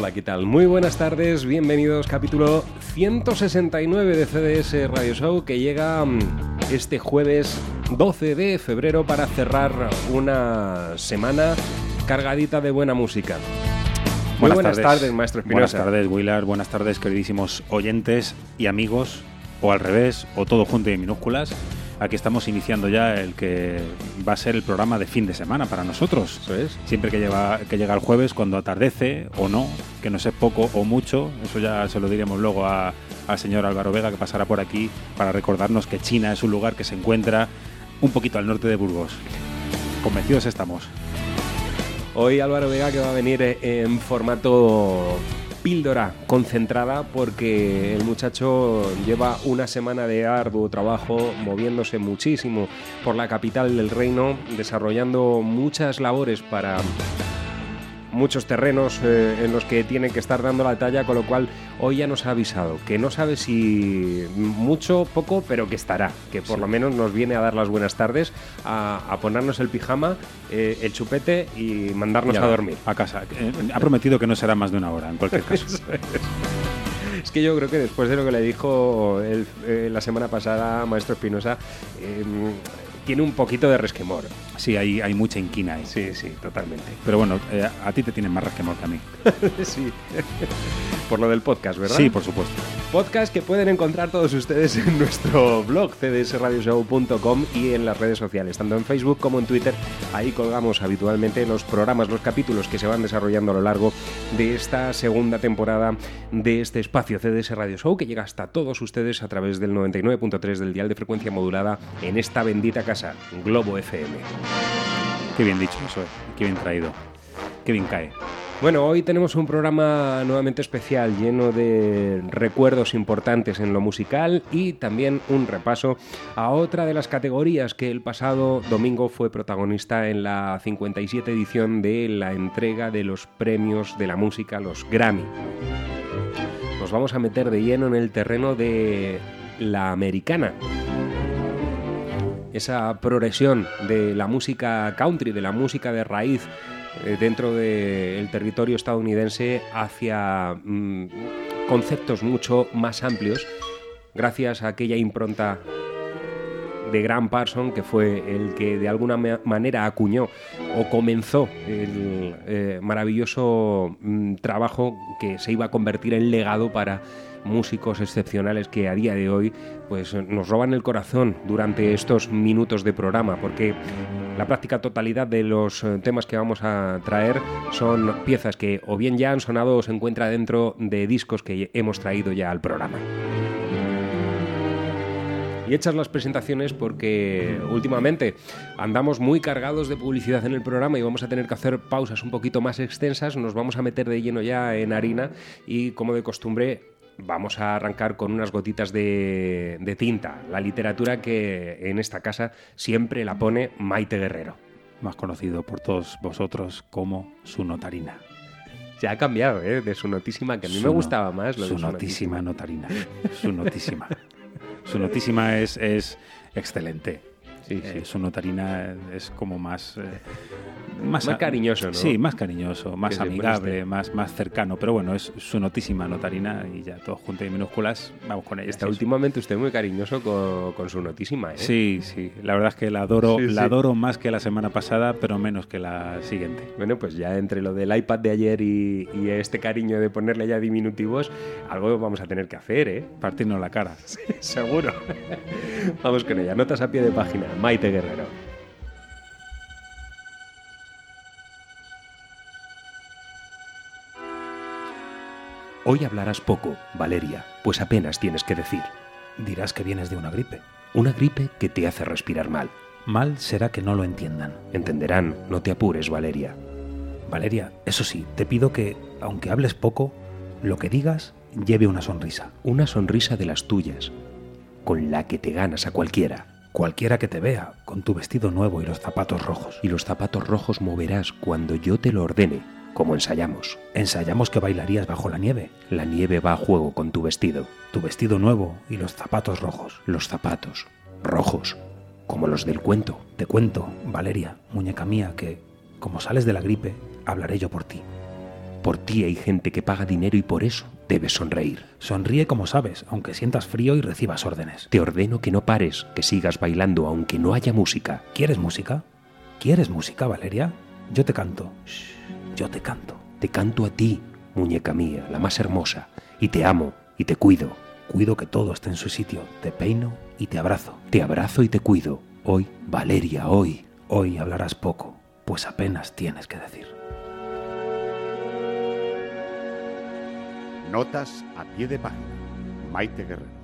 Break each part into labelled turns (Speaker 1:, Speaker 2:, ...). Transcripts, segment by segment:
Speaker 1: Hola, ¿qué tal? Muy buenas tardes, bienvenidos capítulo 169 de CDS Radio Show que llega mm, este jueves 12 de febrero para cerrar una semana cargadita de buena música. Muy buenas, tardes. maestro
Speaker 2: Buenas
Speaker 1: Espinosa.
Speaker 2: tardes, Willard. Buenas tardes, queridísimos oyentes y amigos, o al revés, o todo junto y en minúsculas. Aquí estamos iniciando ya el que va a ser el programa de fin de semana para nosotros.
Speaker 1: Eso es.
Speaker 2: Siempre que, lleva, que llega el jueves, cuando atardece o no, que no sé poco o mucho, eso ya se lo diremos luego a- al señor Álvaro Vega que pasará por aquí para recordarnos que China es un lugar que se encuentra un poquito al norte de Burgos. Convencidos estamos.
Speaker 1: Hoy Álvaro Vega que va a venir eh, en formato píldora concentrada porque el muchacho lleva una semana de arduo trabajo moviéndose muchísimo por la capital del reino, desarrollando muchas labores para muchos terrenos eh, en los que tiene que estar dando la talla, con lo cual hoy ya nos ha avisado que no sabe si mucho, poco, pero que estará, que por lo menos nos viene a dar las buenas tardes, a, a ponernos el pijama, eh, el chupete y mandarnos
Speaker 2: Ya,
Speaker 1: a dormir.
Speaker 2: A casa. Eh, Ha prometido que no será más de una hora, en cualquier caso.
Speaker 1: Es que yo creo que después de lo que le dijo el- eh, la semana pasada Maestro Espinosa, eh, tiene un poquito de resquemor.
Speaker 2: Sí, hay, hay mucha inquina ahí.
Speaker 1: Sí, sí, totalmente.
Speaker 2: Pero bueno, eh, a ti te tienen más resquemor que a mí.
Speaker 1: sí. Por lo del podcast, ¿verdad?
Speaker 2: Sí, por supuesto.
Speaker 1: Podcast que pueden encontrar todos ustedes en nuestro blog cdsradioshow.com y en las redes sociales, tanto en Facebook como en Twitter. Ahí colgamos habitualmente los programas, los capítulos que se van desarrollando a lo largo de esta segunda temporada de este espacio CDS Radio Show que llega hasta todos ustedes a través del 99.3 del dial de frecuencia modulada en esta bendita casa, Globo FM.
Speaker 2: Qué bien dicho eso, eh. Qué bien traído. Qué bien cae.
Speaker 1: Bueno, hoy tenemos un programa nuevamente especial lleno de recuerdos importantes en lo musical y también un repaso a otra de las categorías que el pasado domingo fue protagonista en la 57 edición de la entrega de los premios de la música, los Grammy. Nos vamos a meter de lleno en el terreno de la americana esa progresión de la música country, de la música de raíz eh, dentro del territorio estadounidense hacia mm, conceptos mucho más amplios, gracias a aquella impronta de Graham Parson, que fue el que de alguna ma- manera acuñó o comenzó el eh, maravilloso mm, trabajo que se iba a convertir en legado para músicos excepcionales que a día de hoy pues nos roban el corazón durante estos minutos de programa porque la práctica totalidad de los eh, temas que vamos a traer son piezas que o bien ya han sonado o se encuentra dentro de discos que hemos traído ya al programa. Y hechas las presentaciones porque últimamente andamos muy cargados de publicidad en el programa y vamos a tener que hacer pausas un poquito más extensas, nos vamos a meter de lleno ya en harina y como de costumbre vamos a arrancar con unas gotitas de, de tinta, la literatura que en esta casa siempre la pone Maite Guerrero.
Speaker 2: Más conocido por todos vosotros como su notarina.
Speaker 1: Ya ha cambiado, ¿eh? De su notísima, que a mí
Speaker 2: Su
Speaker 1: me
Speaker 2: no-
Speaker 1: gustaba más lo
Speaker 2: su
Speaker 1: de su
Speaker 2: notísima notarina. Su notísima. su notísima es, es excelente.
Speaker 1: Sí, sí.
Speaker 2: Eh, su notarina es como más... eh, más,
Speaker 1: Más cariñoso, ¿no?
Speaker 2: Sí, más cariñoso, más
Speaker 1: siempre
Speaker 2: amigable, más, más cercano. Pero bueno, es su notísima notarina y ya todo junto y minúsculas, vamos con ella.
Speaker 1: Está
Speaker 2: sí,
Speaker 1: últimamente usted muy cariñoso con, con su notísima, ¿eh?
Speaker 2: Sí, sí. La verdad es que la adoro,
Speaker 1: Sí,
Speaker 2: la
Speaker 1: sí.
Speaker 2: adoro más que la semana pasada, pero menos que la siguiente.
Speaker 1: Bueno, pues ya entre lo del iPad de ayer y, y este cariño de ponerle ya diminutivos, algo vamos a tener que hacer, ¿eh?
Speaker 2: Partirnos la cara.
Speaker 1: Seguro. vamos con ella. Notas a pie de página. Maite Guerrero. Hoy hablarás poco, Valeria, pues apenas tienes que decir.
Speaker 3: Dirás que vienes de una gripe.
Speaker 1: Una gripe que te hace respirar mal.
Speaker 3: Mal será que no lo entiendan.
Speaker 1: Entenderán, no te apures, Valeria.
Speaker 3: Valeria, eso sí, te pido que, aunque hables poco, lo que digas lleve una sonrisa.
Speaker 1: Una sonrisa de las tuyas, con la que te ganas a cualquiera.
Speaker 3: Cualquiera que te vea, con tu vestido nuevo y los zapatos rojos.
Speaker 1: Y los zapatos rojos moverás cuando yo te lo ordene, como ensayamos.
Speaker 3: Ensayamos que bailarías bajo la nieve.
Speaker 1: La nieve va a juego con tu vestido.
Speaker 3: Tu vestido nuevo y los zapatos rojos.
Speaker 1: Los zapatos, rojos, como los del cuento.
Speaker 3: Te cuento, Valeria, muñeca mía, que, como sales de la gripe, hablaré yo por ti.
Speaker 1: Por ti hay gente que paga dinero y por eso debes sonreír.
Speaker 3: Sonríe como sabes, aunque sientas frío y recibas órdenes.
Speaker 1: Te ordeno que no pares, que sigas bailando aunque no haya música.
Speaker 3: ¿Quieres música? ¿Quieres música, Valeria? Yo te canto. Shh, yo te canto.
Speaker 1: Te canto a ti, muñeca mía, la más hermosa, y te amo y te cuido.
Speaker 3: Cuido que todo esté en su sitio. Te peino y te abrazo.
Speaker 1: Te abrazo y te cuido. Hoy, Valeria, hoy.
Speaker 3: Hoy hablarás poco, pues apenas tienes que decir.
Speaker 4: Notas a pie de página. Maite Guerrero.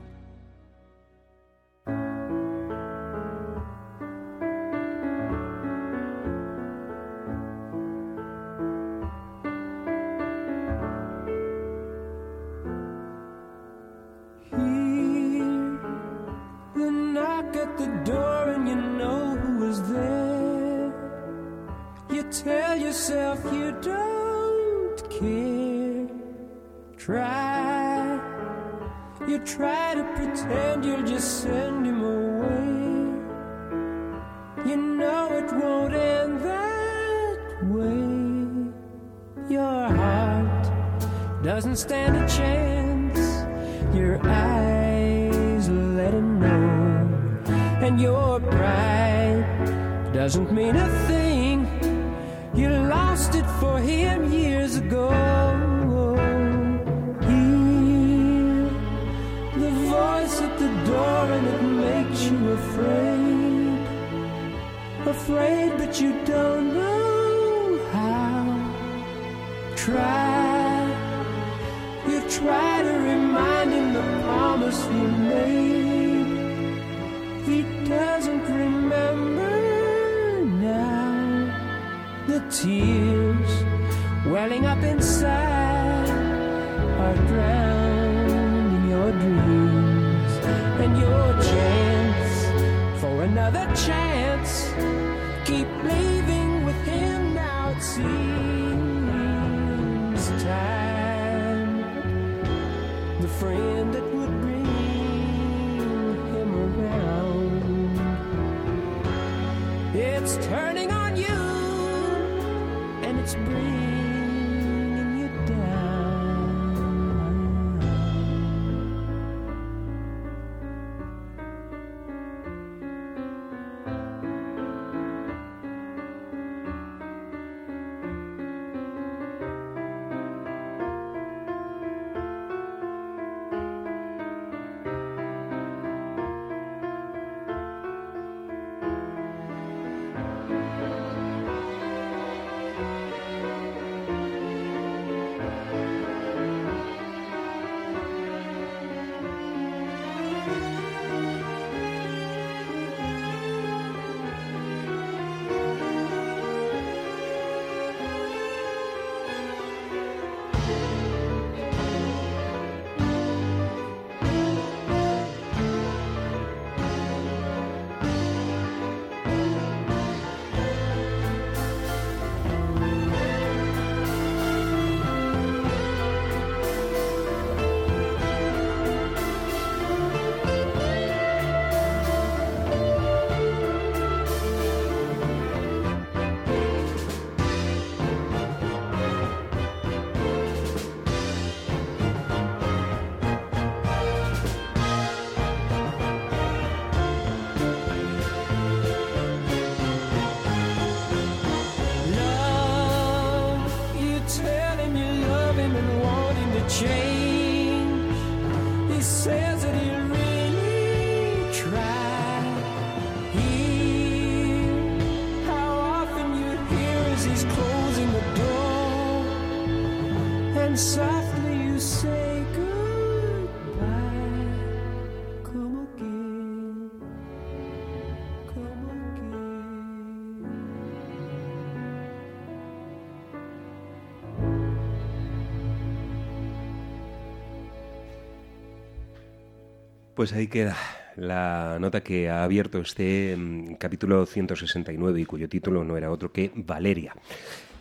Speaker 1: Pues ahí queda la nota que ha abierto este mm, capítulo 169 y cuyo título no era otro que Valeria.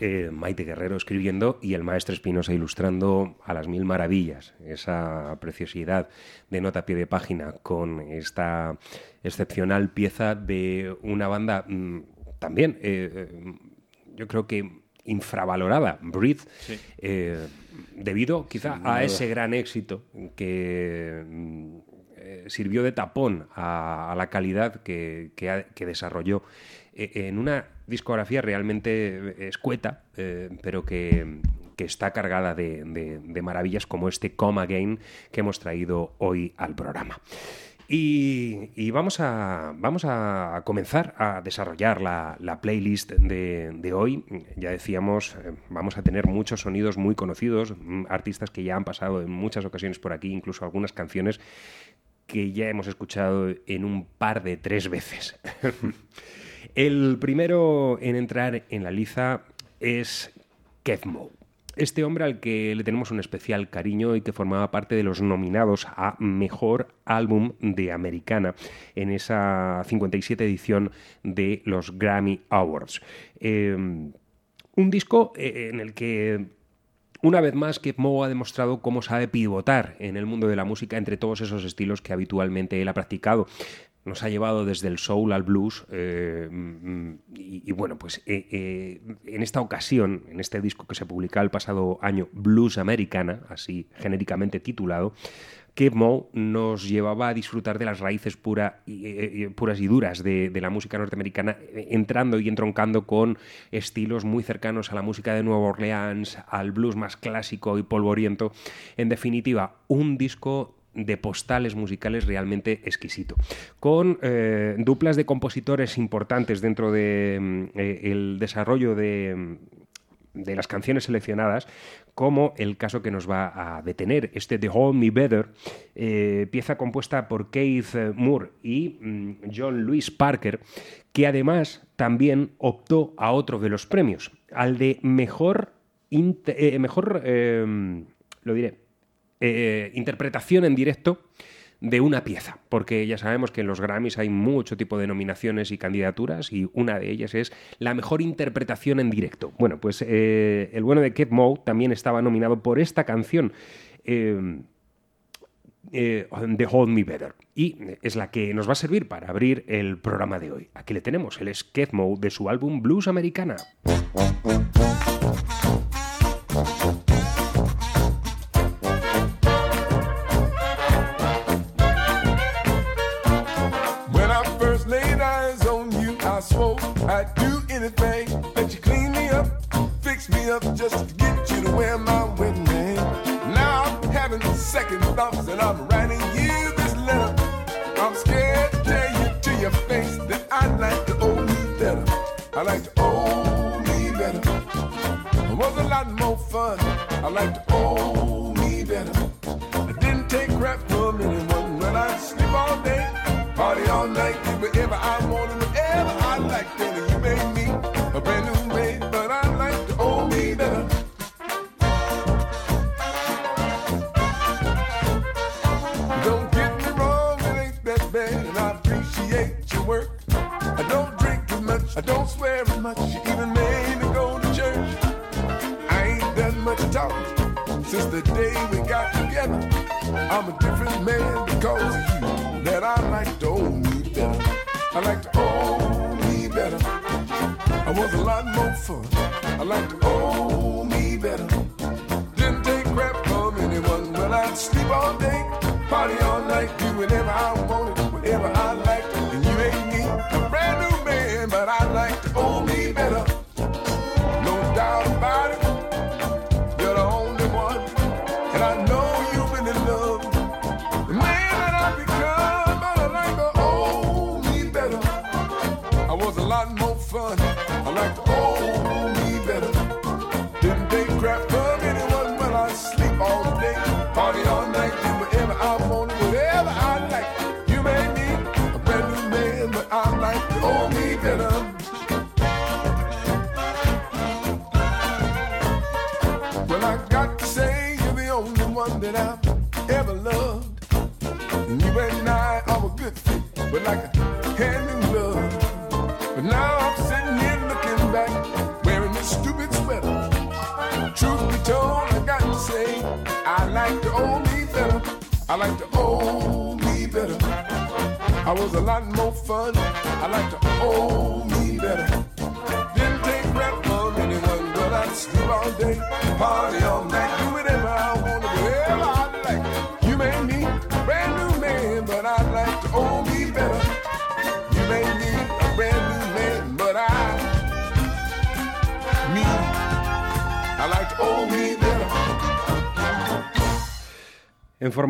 Speaker 1: Eh, Maite Guerrero escribiendo y el maestro Espinosa ilustrando a las mil maravillas esa preciosidad de nota a pie de página con esta excepcional pieza de una banda mm, también, eh, eh, yo creo que infravalorada, Breathe, eh, debido quizá
Speaker 2: Sin
Speaker 1: a
Speaker 2: duda.
Speaker 1: ese gran éxito que mm, eh, sirvió de tapón a, la calidad que, que desarrolló eh, en una discografía realmente escueta, eh, pero que, que está cargada de, de- maravillas como este Come Again que hemos traído hoy al programa. Y, y vamos, a, vamos a comenzar a desarrollar la, la playlist de, de hoy. Ya decíamos, eh, vamos a tener muchos sonidos muy conocidos, mm, artistas que ya han pasado en muchas ocasiones por aquí, incluso algunas canciones que ya hemos escuchado en un par de tres veces. El primero en entrar en la liza es Kev Moe. Este hombre al que le tenemos un especial cariño y que formaba parte de los nominados a Mejor Álbum de Americana en esa 57 edición de los Grammy Awards. Eh, un disco eh, en el que una vez más, Kev Moe ha demostrado cómo sabe pivotar en el mundo de la música entre todos esos estilos que habitualmente él ha practicado. Nos ha llevado desde el soul al blues eh, mm, y, bueno, pues eh, eh, en esta ocasión, en este disco que se publicaba el pasado año, Blues Americana, así genéricamente titulado, Kev Moe nos llevaba a disfrutar de las raíces y, eh, eh, puras y duras de, la música norteamericana, eh, entrando y entroncando con estilos muy cercanos a la música de Nueva Orleans, al blues más clásico y polvoriento. En definitiva, un disco de postales musicales realmente exquisito, con eh, duplas de compositores importantes dentro del desarrollo de, de las canciones seleccionadas, como el caso que nos va a detener, este The Hold Me Better, eh, pieza compuesta por Keith eh, Moore y mm, John Louis Parker, que además también optó a otro de los premios, al de mejor, eh, mejor lo diré, interpretación en directo de una pieza, porque ya sabemos que en los Grammys hay mucho tipo de nominaciones y candidaturas y una de ellas es la mejor interpretación en directo. Bueno, pues eh, el bueno de Kev Moe también estaba nominado por esta canción. eh, eh, The Hold Me Better. Y es la que nos va a servir para abrir el programa de hoy. Aquí le tenemos, el Moe de su álbum Blues Americana.
Speaker 5: I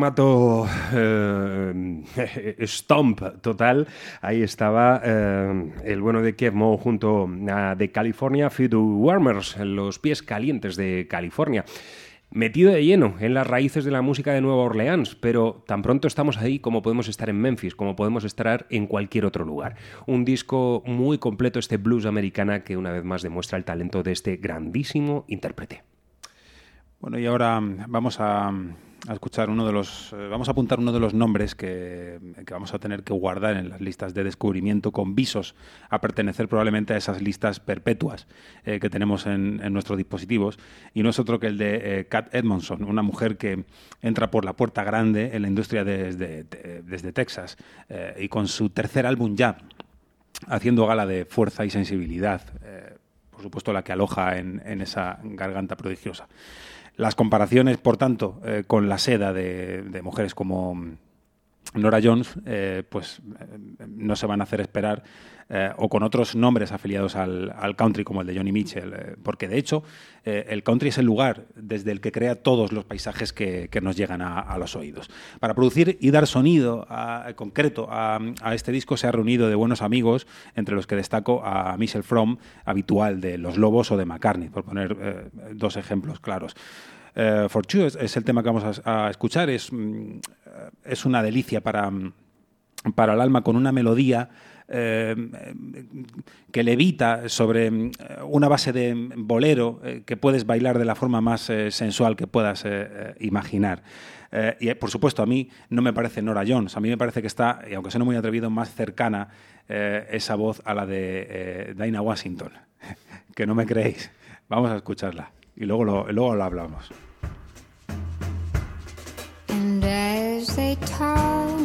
Speaker 1: formato eh, stomp total, ahí estaba eh, el bueno de Kev Mo junto a The California Feed Warmers, los pies calientes de California. Metido de lleno en las raíces de la música de Nueva Orleans, pero tan pronto estamos ahí como podemos estar en Memphis, como podemos estar en cualquier otro lugar. Un disco muy completo, este blues americana, que una vez más demuestra el talento de este grandísimo intérprete.
Speaker 2: Bueno, y ahora vamos a, a escuchar uno de los. eh, vamos a apuntar uno de los nombres que, que vamos a tener que guardar en las listas de descubrimiento con visos a pertenecer probablemente a esas listas perpetuas eh, que tenemos en, en nuestros dispositivos. Y no es otro que el de eh, Kat Edmondson, una mujer que entra por la puerta grande en la industria desde, de- desde Texas eh, y con su tercer álbum ya haciendo gala de fuerza y sensibilidad. por supuesto, la que aloja en, en esa garganta prodigiosa. Las comparaciones, por tanto, eh, con la seda de, de mujeres como Nora Jones, eh, pues eh, no se van a hacer esperar, eh, o con otros nombres afiliados al, country como el de Johnny Mitchell, porque de hecho el country es el lugar desde el que crea todos los paisajes que, nos llegan a, los oídos. Para producir y dar sonido concreto a, este disco se ha reunido de buenos amigos, entre los que destaco a Michel Fromm, habitual de Los Lobos o de McCartney, por poner dos ejemplos claros. For es, el tema que vamos a, a escuchar, es, mm, es una delicia para, mm, para el alma con una melodía eh, que levita sobre mm, una base de bolero eh, que puedes bailar de la forma más eh, sensual que puedas eh, eh, imaginar. Eh, y eh, por supuesto, a mí no me parece Nora Jones, a mí me parece que está, y aunque sea muy atrevido, más cercana eh, esa voz a la de eh, Dinah Washington. que no me creéis. Vamos a escucharla y luego lo, luego lo hablamos.
Speaker 6: And Say, talk.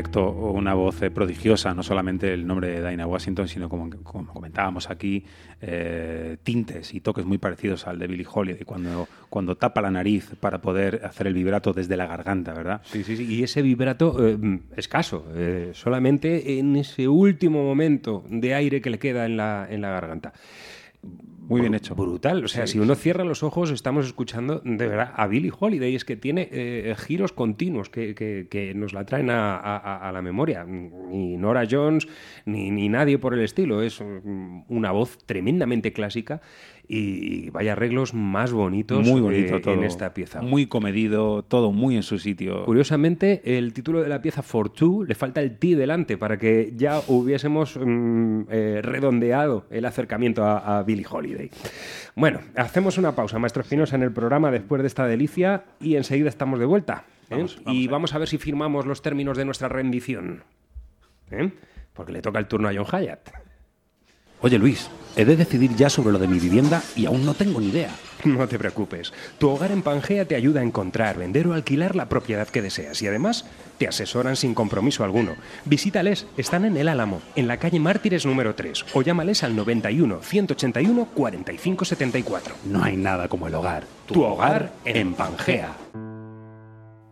Speaker 2: En efecto, una voz eh, prodigiosa, no solamente el nombre de Dinah Washington, sino como, comentábamos aquí, eh, tintes y toques muy parecidos al de Billie Holiday, cuando, cuando tapa la nariz para poder hacer el vibrato desde la garganta, ¿verdad?
Speaker 1: Sí, sí, sí. Y ese vibrato eh, escaso, solamente en ese último momento de aire que le queda en la, en la garganta.
Speaker 2: Muy bien hecho.
Speaker 1: Brutal. O sea,
Speaker 2: Sí.
Speaker 1: si uno cierra los ojos, estamos escuchando de verdad a Billie Holiday. Es que tiene eh, giros continuos que, que- que nos la traen a, a- a la memoria. Ni Nora Jones, ni, ni nadie por el estilo. Es mm, una voz tremendamente clásica y vaya arreglos más bonitos
Speaker 2: Muy bonito
Speaker 1: eh,
Speaker 2: todo.
Speaker 1: en esta pieza.
Speaker 2: Muy comedido, todo muy en su sitio.
Speaker 1: Curiosamente, el título de la pieza For Two le falta el T delante para que ya hubiésemos mm, eh, redondeado el acercamiento a, a Billie Holiday. Bueno, hacemos una pausa, maestro Espinosa, en el programa después de esta delicia y enseguida estamos de vuelta. ¿eh? y vamos a ver si firmamos los términos de nuestra rendición. Porque le toca el turno a John Hyatt.
Speaker 3: Oye Luis, he de decidir ya sobre lo de mi vivienda y aún no tengo ni idea.
Speaker 1: No te preocupes. Tu hogar en Pangea te ayuda a encontrar, vender o alquilar la propiedad que deseas y además te asesoran sin compromiso alguno. Visítales, están en El Álamo, en la calle Mártires número 3 o llámales al 91 181 45 74.
Speaker 3: No hay nada como el hogar.
Speaker 1: Tu hogar en Pangea.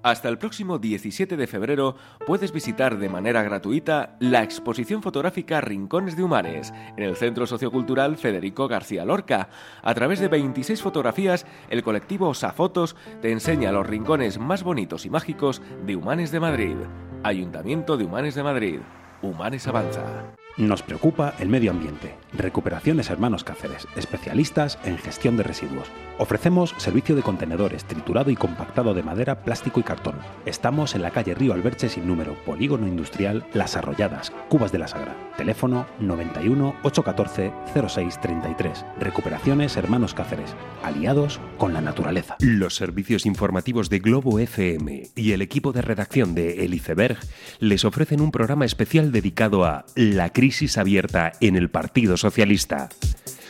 Speaker 7: Hasta el próximo 17 de febrero puedes visitar de manera gratuita la exposición fotográfica Rincones de Humanes en el Centro Sociocultural Federico García Lorca. A través de 26 fotografías, el colectivo Safotos te enseña los rincones más bonitos y mágicos de Humanes de Madrid. Ayuntamiento de Humanes de Madrid. Humanes Avanza.
Speaker 3: Nos preocupa el medio ambiente. Recuperaciones Hermanos Cáceres, especialistas en gestión de residuos. Ofrecemos servicio de contenedores, triturado y compactado de madera, plástico y cartón. Estamos en la calle Río Alberche sin número, Polígono Industrial Las Arrolladas, Cubas de la Sagra. Teléfono 91 814 0633. Recuperaciones Hermanos Cáceres, aliados con la naturaleza.
Speaker 1: Los servicios informativos de Globo FM y el equipo de redacción de El Iceberg les ofrecen un programa especial dedicado a la crisis abierta en el Partido Socialista.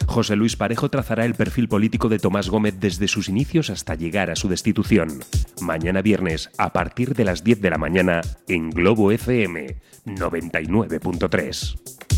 Speaker 1: José Luis Parejo trazará el perfil político de Tomás Gómez desde sus inicios hasta llegar a su destitución. Mañana viernes, a partir de las 10 de la mañana, en Globo FM 99.3.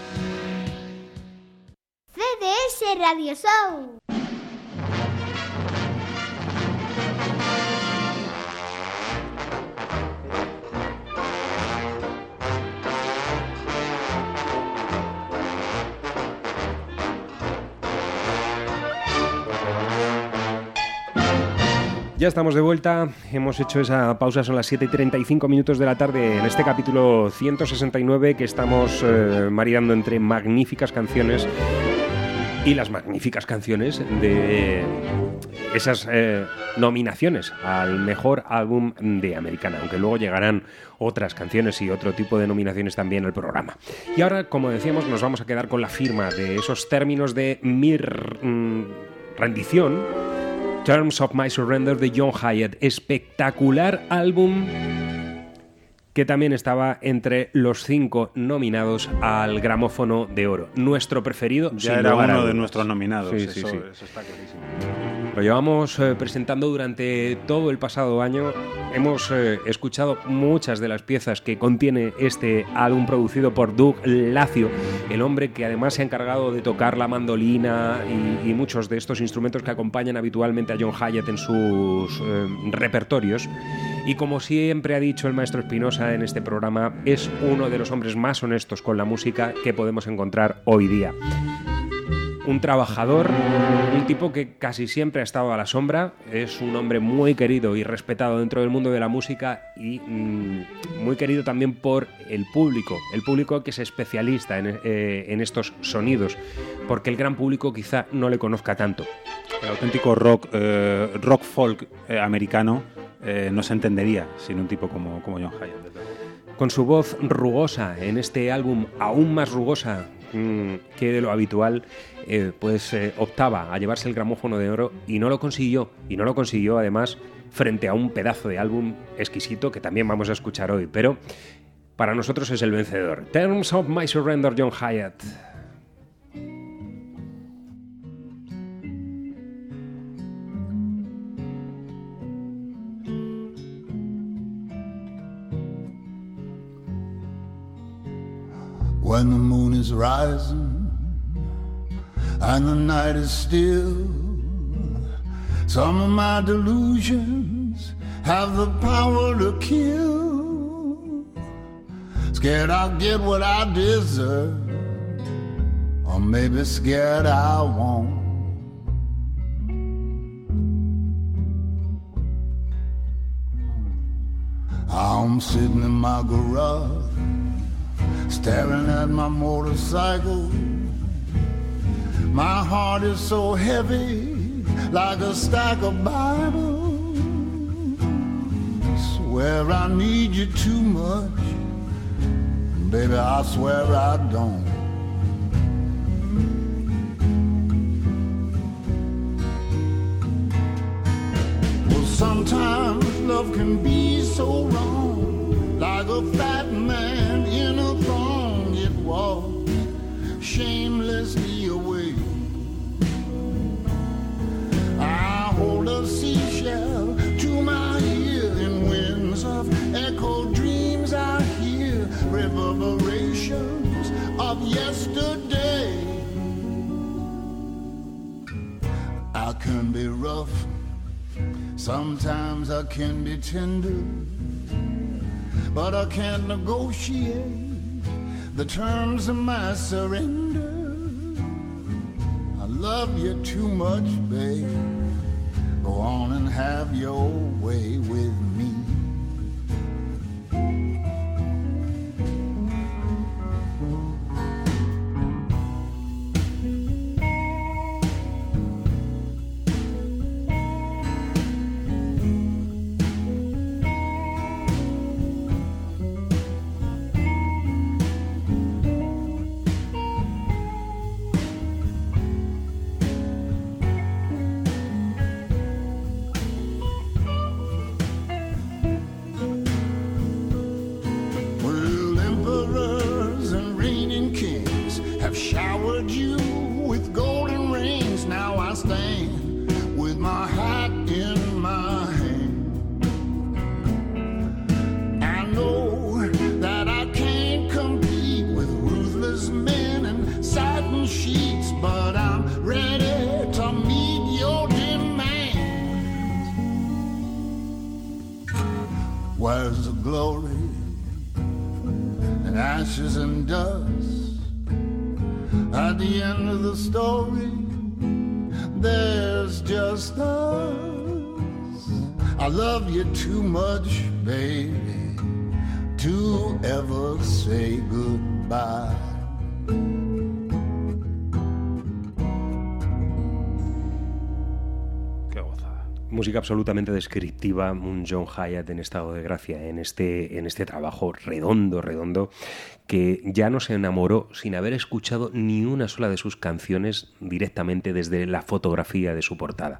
Speaker 8: CDS Radio Show.
Speaker 1: Ya estamos de vuelta, hemos hecho esa pausa, son las 7 y 35 minutos de la tarde en este capítulo 169 que estamos eh, maridando entre magníficas canciones y las magníficas canciones de esas eh, nominaciones al mejor álbum de Americana, aunque luego llegarán otras canciones y otro tipo de nominaciones también al programa. Y ahora, como decíamos, nos vamos a quedar con la firma de esos términos de mi r- mm, rendición. Terms of My Surrender de John Hyatt, espectacular álbum que también estaba entre los cinco nominados al gramófono de oro. Nuestro preferido,
Speaker 2: Ya era uno de nuestros nominados.
Speaker 1: Sí, sí,
Speaker 2: eso,
Speaker 1: sí.
Speaker 2: eso está clarísimo.
Speaker 1: Lo llevamos eh, presentando durante todo el pasado año. Hemos eh, escuchado muchas de las piezas que contiene este álbum producido por Doug Lacio, el hombre que además se ha encargado de tocar la mandolina y, y muchos de estos instrumentos que acompañan habitualmente a John Hyatt en sus eh, repertorios. Y como siempre ha dicho el maestro Espinosa en este programa, es uno de los hombres más honestos con la música que podemos encontrar hoy día un trabajador, un tipo que casi siempre ha estado a la sombra, es un hombre muy querido y respetado dentro del mundo de la música y mm, muy querido también por el público, el público que es especialista en, eh, estos sonidos, porque el gran público quizá no le conozca tanto.
Speaker 2: El auténtico rock, eh, rock folk eh, americano eh, no se entendería sin un tipo como, como John luego.
Speaker 1: Con su voz rugosa en este álbum, aún más rugosa mm, que de lo habitual, eh, pues eh, optaba a llevarse el gramófono de oro y no lo consiguió. Y no lo consiguió además frente a un pedazo de álbum exquisito que también vamos a escuchar hoy. Pero para nosotros es el vencedor. Terms of My Surrender, John Hyatt.
Speaker 9: When the moon is rising and the night is still. Some of my delusions have the power to kill. Scared I'll get what I deserve, or maybe scared I won't. I'm sitting in my garage staring at my motorcycle. My heart is so heavy, like a stack of Bibles. Swear I need you too much, baby. I swear I don't. Well, sometimes love can be so wrong, like a fat man in a Shamelessly away. I hold a seashell to my ear in winds of echo dreams. I hear reverberations of yesterday. I can be rough. Sometimes I can be tender, but I can't negotiate the terms of my surrender. I love you too much, babe. Go on and have your way with me. Story, there's just us. I love you too much, baby, to ever say goodbye.
Speaker 1: Música absolutamente descriptiva, un John Hyatt en estado de gracia en este, en este trabajo redondo, redondo, que ya no se enamoró sin haber escuchado ni una sola de sus canciones directamente desde la fotografía de su portada.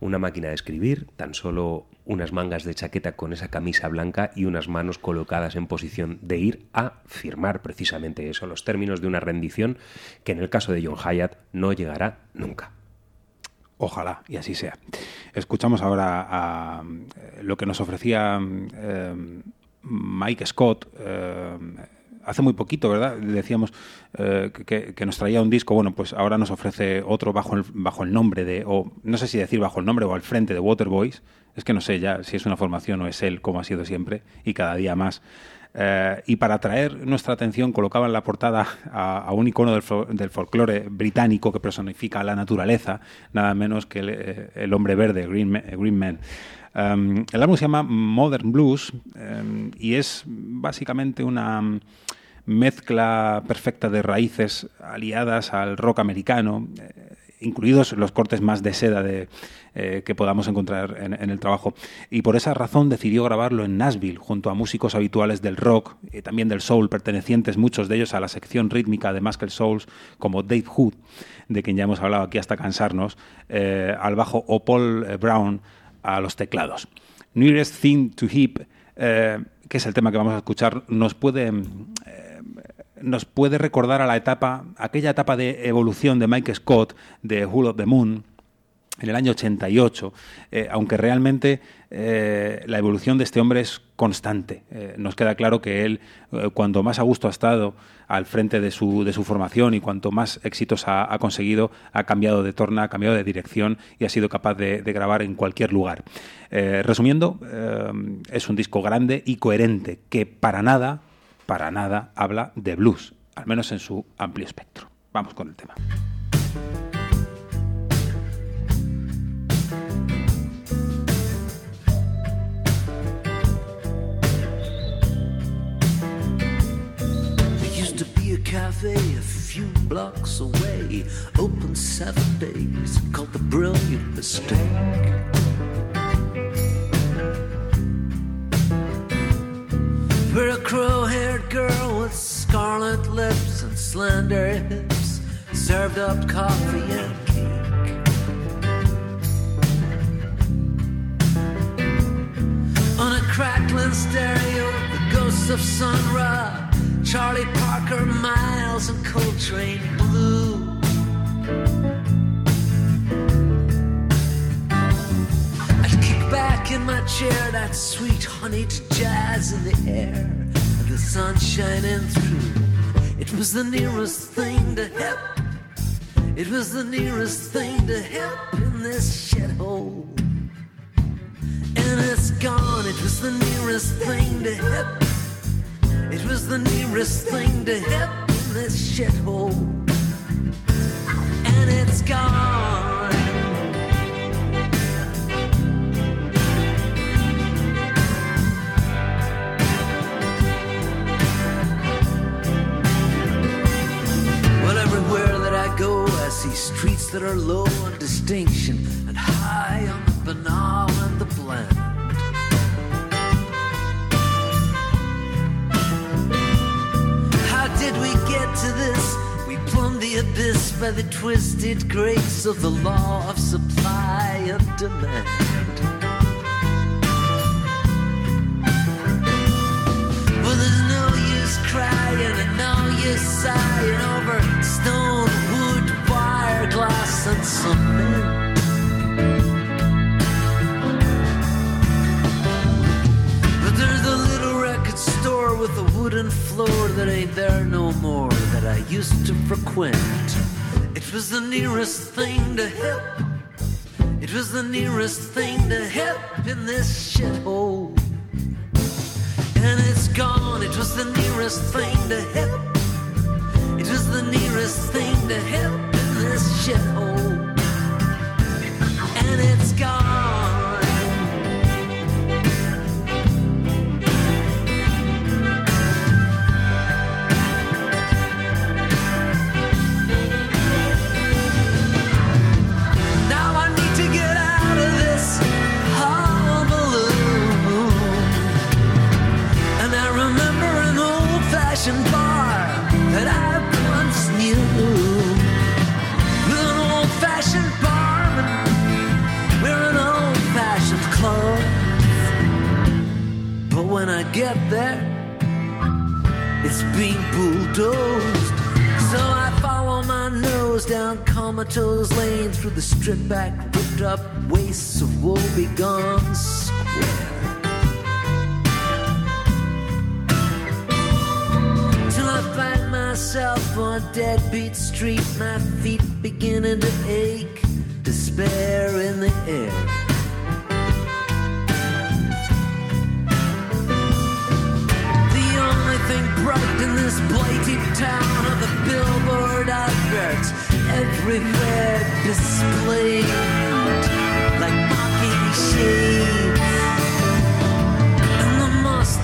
Speaker 1: Una máquina de escribir, tan solo unas mangas de chaqueta con esa camisa blanca y unas manos colocadas en posición de ir a firmar precisamente eso, los términos de una rendición que en el caso de John Hyatt no llegará nunca.
Speaker 2: Ojalá, y así sea. Escuchamos ahora a, eh, lo que nos ofrecía eh, Mike Scott eh, hace muy poquito, ¿verdad? Decíamos que, que nos traía un disco, bueno, pues ahora nos ofrece otro bajo el, bajo el nombre de, o no sé si decir bajo el nombre o al frente de Waterboys, es que no sé ya si es una formación o es él, como ha sido siempre, y cada día más. Eh, y para atraer nuestra atención colocaban en la portada a, un icono del, del folclore británico que personifica la naturaleza, nada menos que el, eh, hombre verde, Green, Ma- Green Man. Um, el álbum se llama Modern Blues um, y es básicamente una mezcla perfecta de raíces aliadas al rock americano, eh, incluidos los cortes más de seda de, eh, que podamos encontrar en, el trabajo. Y por esa razón decidió grabarlo en Nashville, junto a músicos habituales del rock y también del soul, pertenecientes muchos de ellos a la sección rítmica de Muscle Souls, como Dave Hood, de quien ya hemos hablado aquí hasta cansarnos, eh, al bajo o Paul eh, Brown a los teclados. Nearest Thing to Hip, eh, que es el tema que vamos a escuchar, nos puede nos puede recordar a la etapa, aquella etapa de evolución de Mike Scott de Whole of the Moon en el año 88, eh, aunque realmente eh, la evolución de este hombre es constante. Eh, nos queda claro que él, cuando más a gusto ha estado al frente de su, de su formación y cuanto más éxitos ha, conseguido, ha cambiado de torna, ha cambiado de dirección y ha sido capaz de, grabar en cualquier lugar. Resumiendo, es un disco grande y coherente que para nada para nada habla de blues, al menos en su amplio espectro. Vamos con el tema.
Speaker 10: Cafe a few blocks away, open seven days, called the Brilliant Mistake. Where a crow-haired girl with scarlet lips and slender hips served up coffee and cake. On a crackling stereo, the ghosts of Sun Ra, Charlie Parker, Miles, and Coltrane Blue. I'd kick back in my chair, that sweet honeyed jazz in the air, the sun shining through. It was the nearest thing to hip. It was the nearest thing to hip in this shithole. And it's gone. It was the nearest thing to hip. It was the nearest thing to in this shithole. And it's gone. Well, everywhere that I go, I see streets that are low on distinction and high on the banal and the bland. Did we get to this? We plumbed the abyss by the twisted grace of the law of supply and demand. Well, there's no use crying and no use sighing over stone, wood, wire, glass, and cement. With a wooden floor that ain't there no more that I used to frequent. It was the nearest thing to hip. It was the nearest thing to hip in this shithole. And it's gone. It was the nearest thing to hip. It was the nearest thing to hip in this shithole. And it's gone. Fashioned bar that I once knew. With an old fashioned barman, wearing old fashioned clothes. But when I get there, it's being bulldozed. So I follow my nose down comatose lane through the stripped back, ripped up wastes of woebegone square. For Deadbeat Street, my feet beginning to ache, despair in the air. The only thing bright in this blighty town are the billboard adverts everywhere displayed like mocking shades.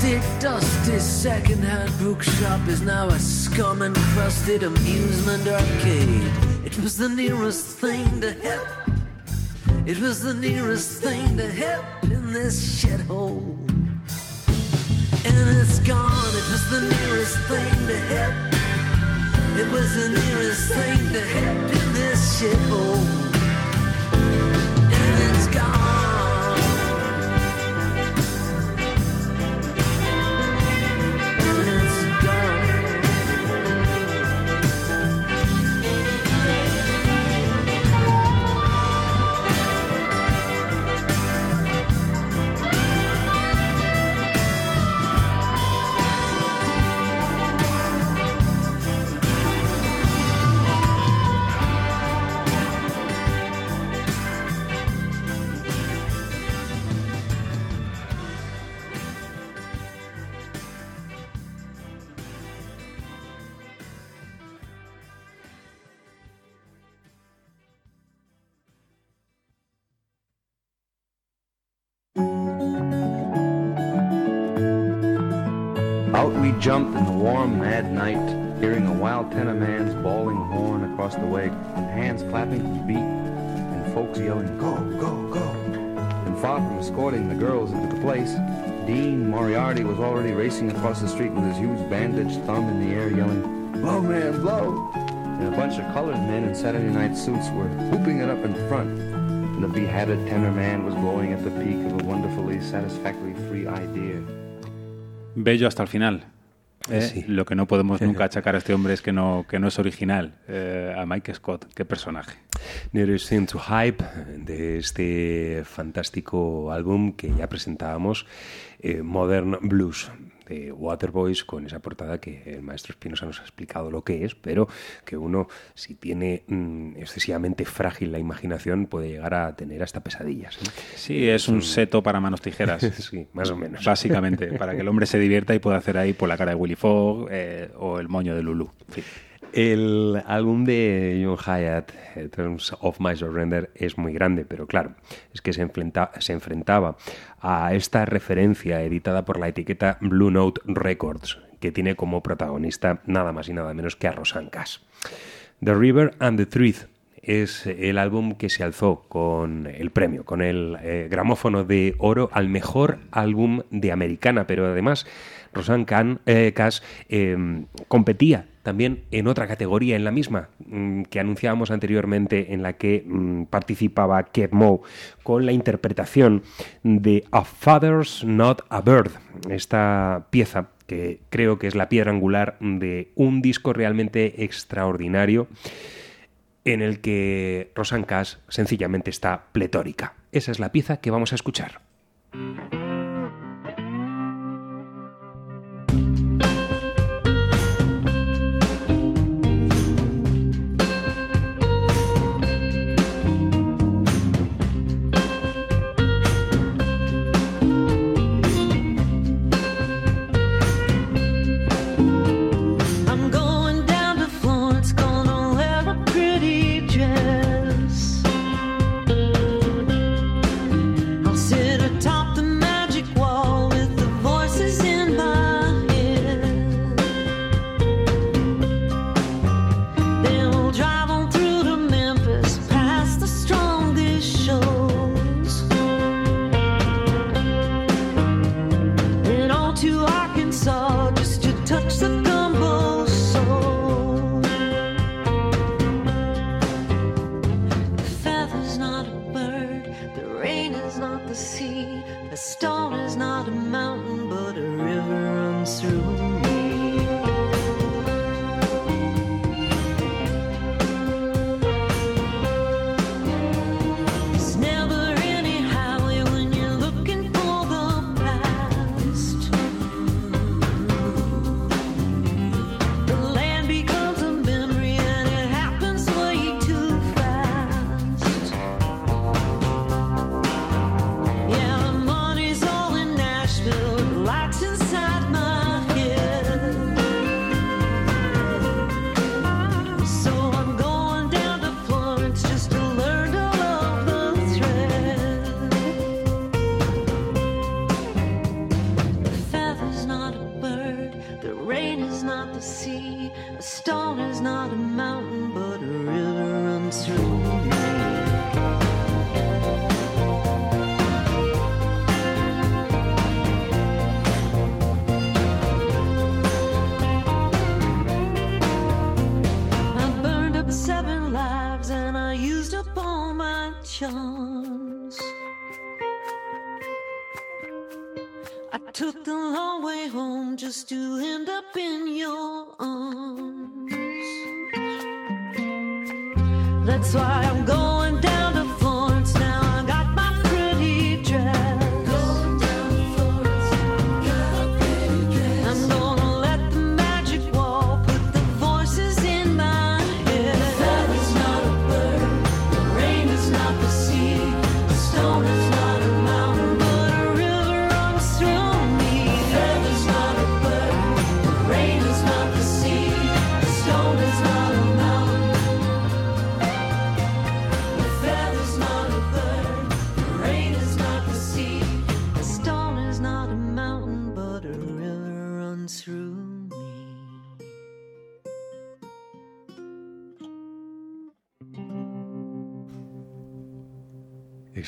Speaker 10: The dusty second-hand bookshop is now a scum-encrusted amusement arcade. It was the nearest thing to hip. It was the nearest thing to hip in this shithole. And it's gone. It was the nearest thing to hip. It was the nearest thing to hip in this shithole. And it's gone.
Speaker 11: The way, and hands clapping the beat, and folks yelling, Go, go, go. And far from escorting the girls into the place, Dean Moriarty was already racing across the street with his huge bandaged thumb in the air, yelling, Blow, man, blow. And a bunch of colored men in Saturday night suits were whooping it up in front. And the behatted tenor man was blowing at the peak of a wonderfully satisfactory free idea.
Speaker 2: Bello hasta el final. ¿Eh?
Speaker 1: Sí.
Speaker 2: Lo que no podemos nunca achacar a este hombre es que no, que no es original. Eh, a Mike Scott, qué personaje.
Speaker 1: Nearest Thing to Hype, de este fantástico álbum que ya presentábamos, eh, Modern Blues, de Waterboys, con esa portada que el maestro Espinosa nos ha explicado lo que es, pero que uno, si tiene mm, excesivamente frágil la imaginación, puede llegar a tener hasta pesadillas. ¿eh?
Speaker 2: Sí, es un seto para manos tijeras.
Speaker 1: sí, más o menos.
Speaker 2: Básicamente, para que el hombre se divierta y pueda hacer ahí por la cara de Willy Fogg eh, o el moño de Lulu.
Speaker 1: El álbum de John Hyatt, eh, Terms of My Surrender, es muy grande, pero claro, es que se, enfrenta- se enfrentaba a esta referencia editada por la etiqueta Blue Note Records, que tiene como protagonista nada más y nada menos que a Rosanne Cash. The River and the Truth es el álbum que se alzó con el premio, con el eh, gramófono de oro al mejor álbum de americana, pero además Rosanne Can- eh, Cash eh, competía también en otra categoría, en la misma mm, que anunciábamos anteriormente, en la que mm, participaba Kev Moe, con la interpretación de A Father's Not a Bird, esta pieza que creo que es la piedra angular de un disco realmente extraordinario en el que Rosanne Cash sencillamente está pletórica. Esa es la pieza que vamos a escuchar.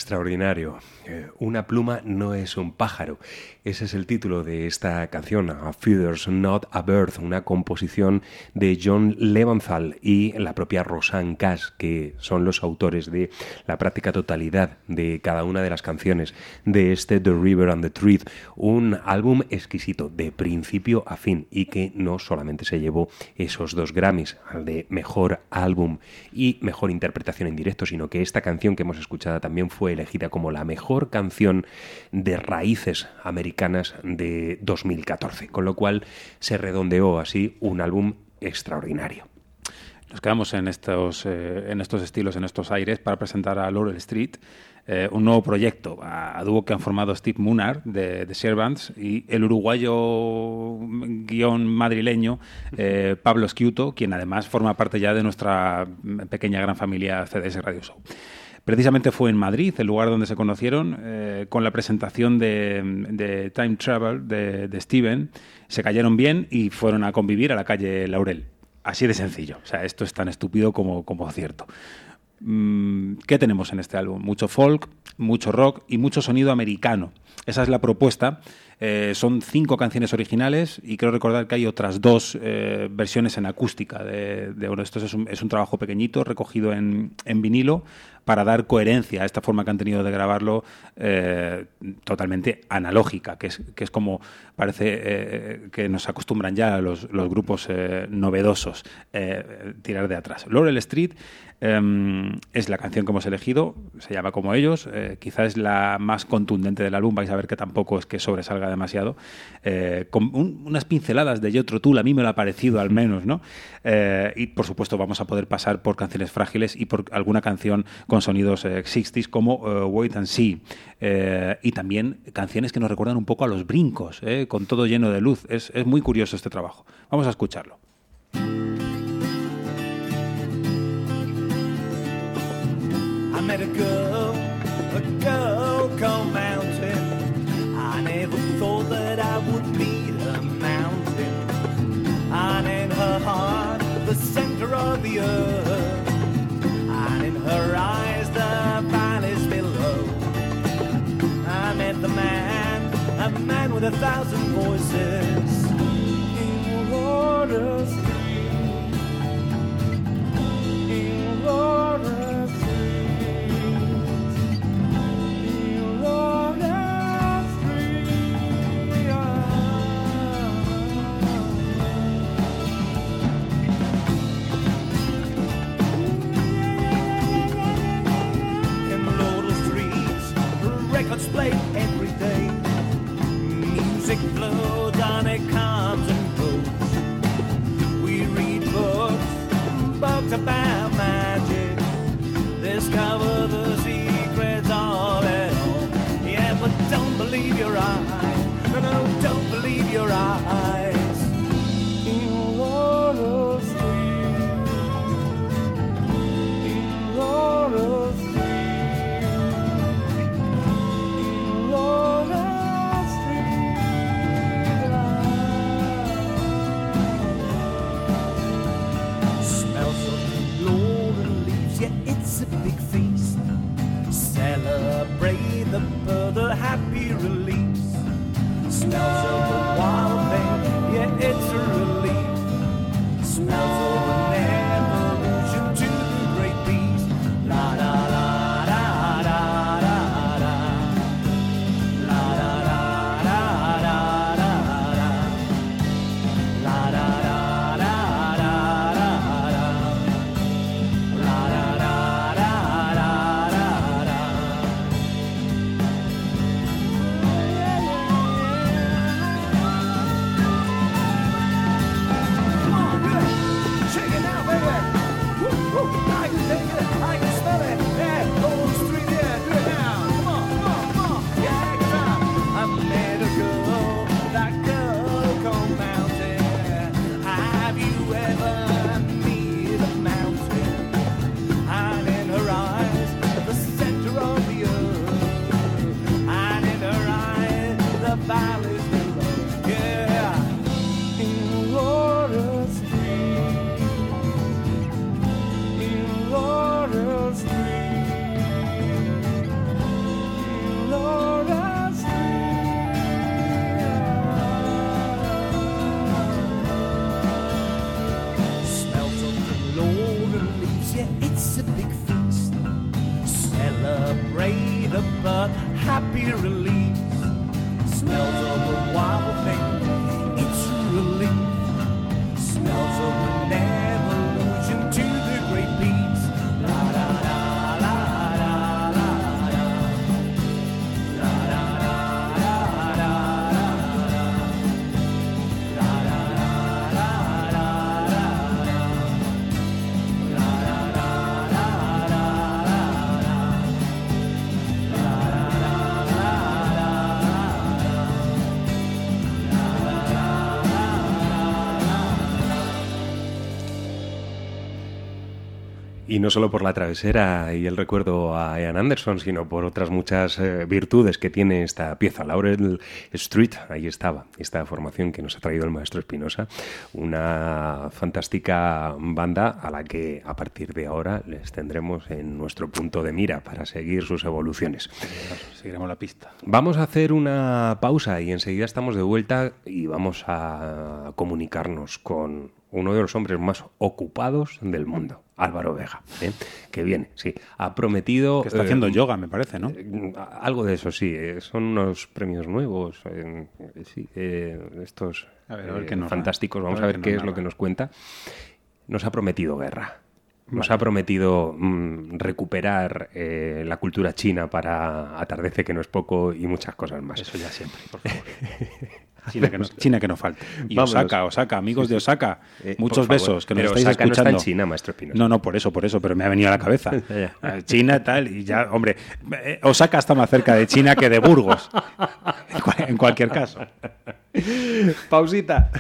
Speaker 1: Extraordinario. Una pluma no es un pájaro. Ese es el título de esta canción, A Feathers Not a Bird, una composición de John Leventhal y la propia Rosanne Cash, que son los autores de la práctica totalidad de cada una de las canciones de este The River and the Truth, un álbum exquisito de principio a fin y que no solamente se llevó esos dos Grammys, al de mejor álbum y mejor interpretación en directo, sino que esta canción que hemos escuchado también fue elegida como la mejor canción de raíces americanas de 2014, con lo cual se redondeó así un álbum extraordinario.
Speaker 2: Nos quedamos en estos, eh, en estos estilos, en estos aires, para presentar a Laurel Street, eh, un nuevo proyecto a, a dúo que han formado Steve Munar de, de Servants y el uruguayo guion madrileño eh, Pablo Esquiuto, quien además forma parte ya de nuestra pequeña gran familia CDS Radio Show. Precisamente fue en Madrid, el lugar donde se conocieron, eh, con la presentación de, Time Travel de, de Steven. Se cayeron bien y fueron a convivir a la calle Laurel. Así de sencillo. O sea, esto es tan estúpido como, como cierto. Mm, ¿Qué tenemos en este álbum? Mucho folk, mucho rock y mucho sonido americano. Esa es la propuesta. Eh, son cinco canciones originales y creo recordar que hay otras dos eh, versiones en acústica. De, de, bueno, esto es un, es un, trabajo pequeñito recogido en, en, vinilo para dar coherencia a esta forma que han tenido de grabarlo eh, totalmente analógica, que es, que es como parece eh, que nos acostumbran ya los, los grupos eh, novedosos tirar de atrás. Laurel Street es la canción que hemos elegido, se llama como ellos, quizás es la más contundente del álbum, vais a ver que tampoco es que sobresalga demasiado, eh, con un, unas pinceladas de Jethro Tull, a mí me lo ha parecido al menos, ¿no? Eh, y por supuesto vamos a poder pasar por canciones frágiles y por alguna canción con sonidos eh, 60s como Wait and See, eh, y también canciones que nos recuerdan un poco a los brincos, con todo lleno de luz. Es, es muy curioso este trabajo. Vamos a escucharlo.
Speaker 4: I met a girl, a girl called Mountain. I never thought that I would meet a mountain. And in her heart, the center of the earth. Man with a thousand voices. In water street, in water street, in water street. In Laurel streets, records played every music flows down it comes and goes. We read books, books about magic, discover the secrets all at all. Yeah, but don't believe your eyes. No, no, don't believe your eyes. Big feast. Celebrate the birth, a happy release. Smells of the wild thing, yeah, it's a relief. Smells
Speaker 1: Y no solo por la travesera y el recuerdo a Ian Anderson, sino por otras muchas eh, virtudes que tiene esta pieza. Laurel Street, ahí estaba, esta formación que nos ha traído el maestro Espinosa. Una fantástica banda a la que a partir de ahora les tendremos en nuestro punto de mira para seguir sus evoluciones.
Speaker 2: Seguiremos la pista.
Speaker 1: Vamos a hacer una pausa y enseguida estamos de vuelta y vamos a comunicarnos con uno de los hombres más ocupados del mundo, Álvaro Vega, ¿eh? que viene, sí, ha prometido...
Speaker 2: Que está
Speaker 1: eh,
Speaker 2: haciendo yoga, me parece, ¿no?
Speaker 1: eh, Algo de eso, sí, eh, son unos premios nuevos, eh, sí, eh, estos
Speaker 2: A ver, a ver
Speaker 1: eh,
Speaker 2: qué narra.
Speaker 1: fantásticos, vamos
Speaker 2: A
Speaker 1: a
Speaker 2: ver qué
Speaker 1: es lo que nos cuenta. Nos ha prometido guerra. Nos
Speaker 2: Vale.
Speaker 1: ha prometido mm, recuperar eh, la cultura china para Atardece, que no es poco, y muchas cosas más.
Speaker 2: Eso ya siempre, por favor. China que no, China que no falte. Y
Speaker 1: Vámonos.
Speaker 2: Osaka, Osaka, amigos de. Osaka.
Speaker 1: Eh,
Speaker 2: muchos besos que nos
Speaker 1: Pero
Speaker 2: estáis
Speaker 1: Osaka no está
Speaker 2: escuchando.
Speaker 1: en China, maestro.
Speaker 2: No, no, por eso, por eso, pero me ha venido a la cabeza. China, tal, y ya, hombre, eh, Osaka está más cerca de China que de Burgos. En cualquier caso.
Speaker 1: Pausita.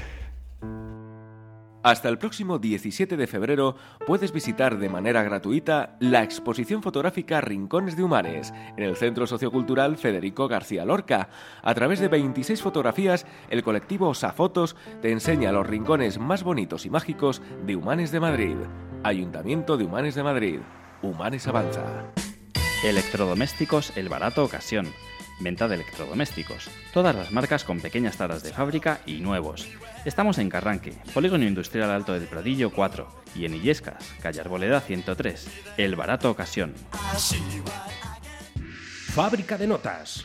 Speaker 7: Hasta el próximo 17 de febrero puedes visitar de manera gratuita la exposición fotográfica Rincones de Humanes en el Centro Sociocultural Federico García Lorca. A través de 26 fotografías, el colectivo Osafotos te enseña los rincones más bonitos y mágicos de Humanes de Madrid. Ayuntamiento de Humanes de Madrid. Humanes Avanza.
Speaker 12: Electrodomésticos El Barato Ocasión. Venta de electrodomésticos. Todas las marcas con pequeñas taras de fábrica y nuevos. Estamos en Carranque, Polígono Industrial Alto del Pradillo 4 y en Illescas, Calle Arboleda 103. El Barato Ocasión.
Speaker 1: Fábrica de notas.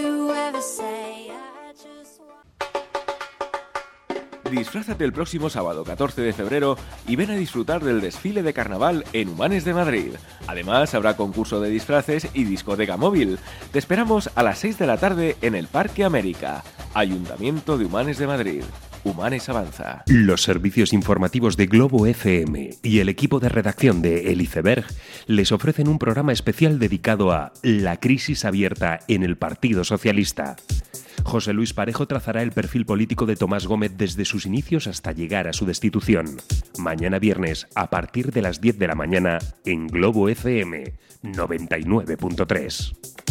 Speaker 7: Disfrázate el próximo sábado 14 de febrero y ven a disfrutar del desfile de carnaval en Humanes de Madrid. Además, habrá concurso de disfraces y discoteca móvil. Te esperamos a las 6 de la tarde en el Parque América, Ayuntamiento de Humanes de Madrid. Humanes Avanza.
Speaker 1: Los servicios informativos de Globo FM y el equipo de redacción de El Iceberg les ofrecen un programa especial dedicado a la crisis abierta en el Partido Socialista. José Luis Parejo trazará el perfil político de Tomás Gómez desde sus inicios hasta llegar a su destitución. Mañana viernes, a partir de las 10 de la mañana, en Globo FM 99.3.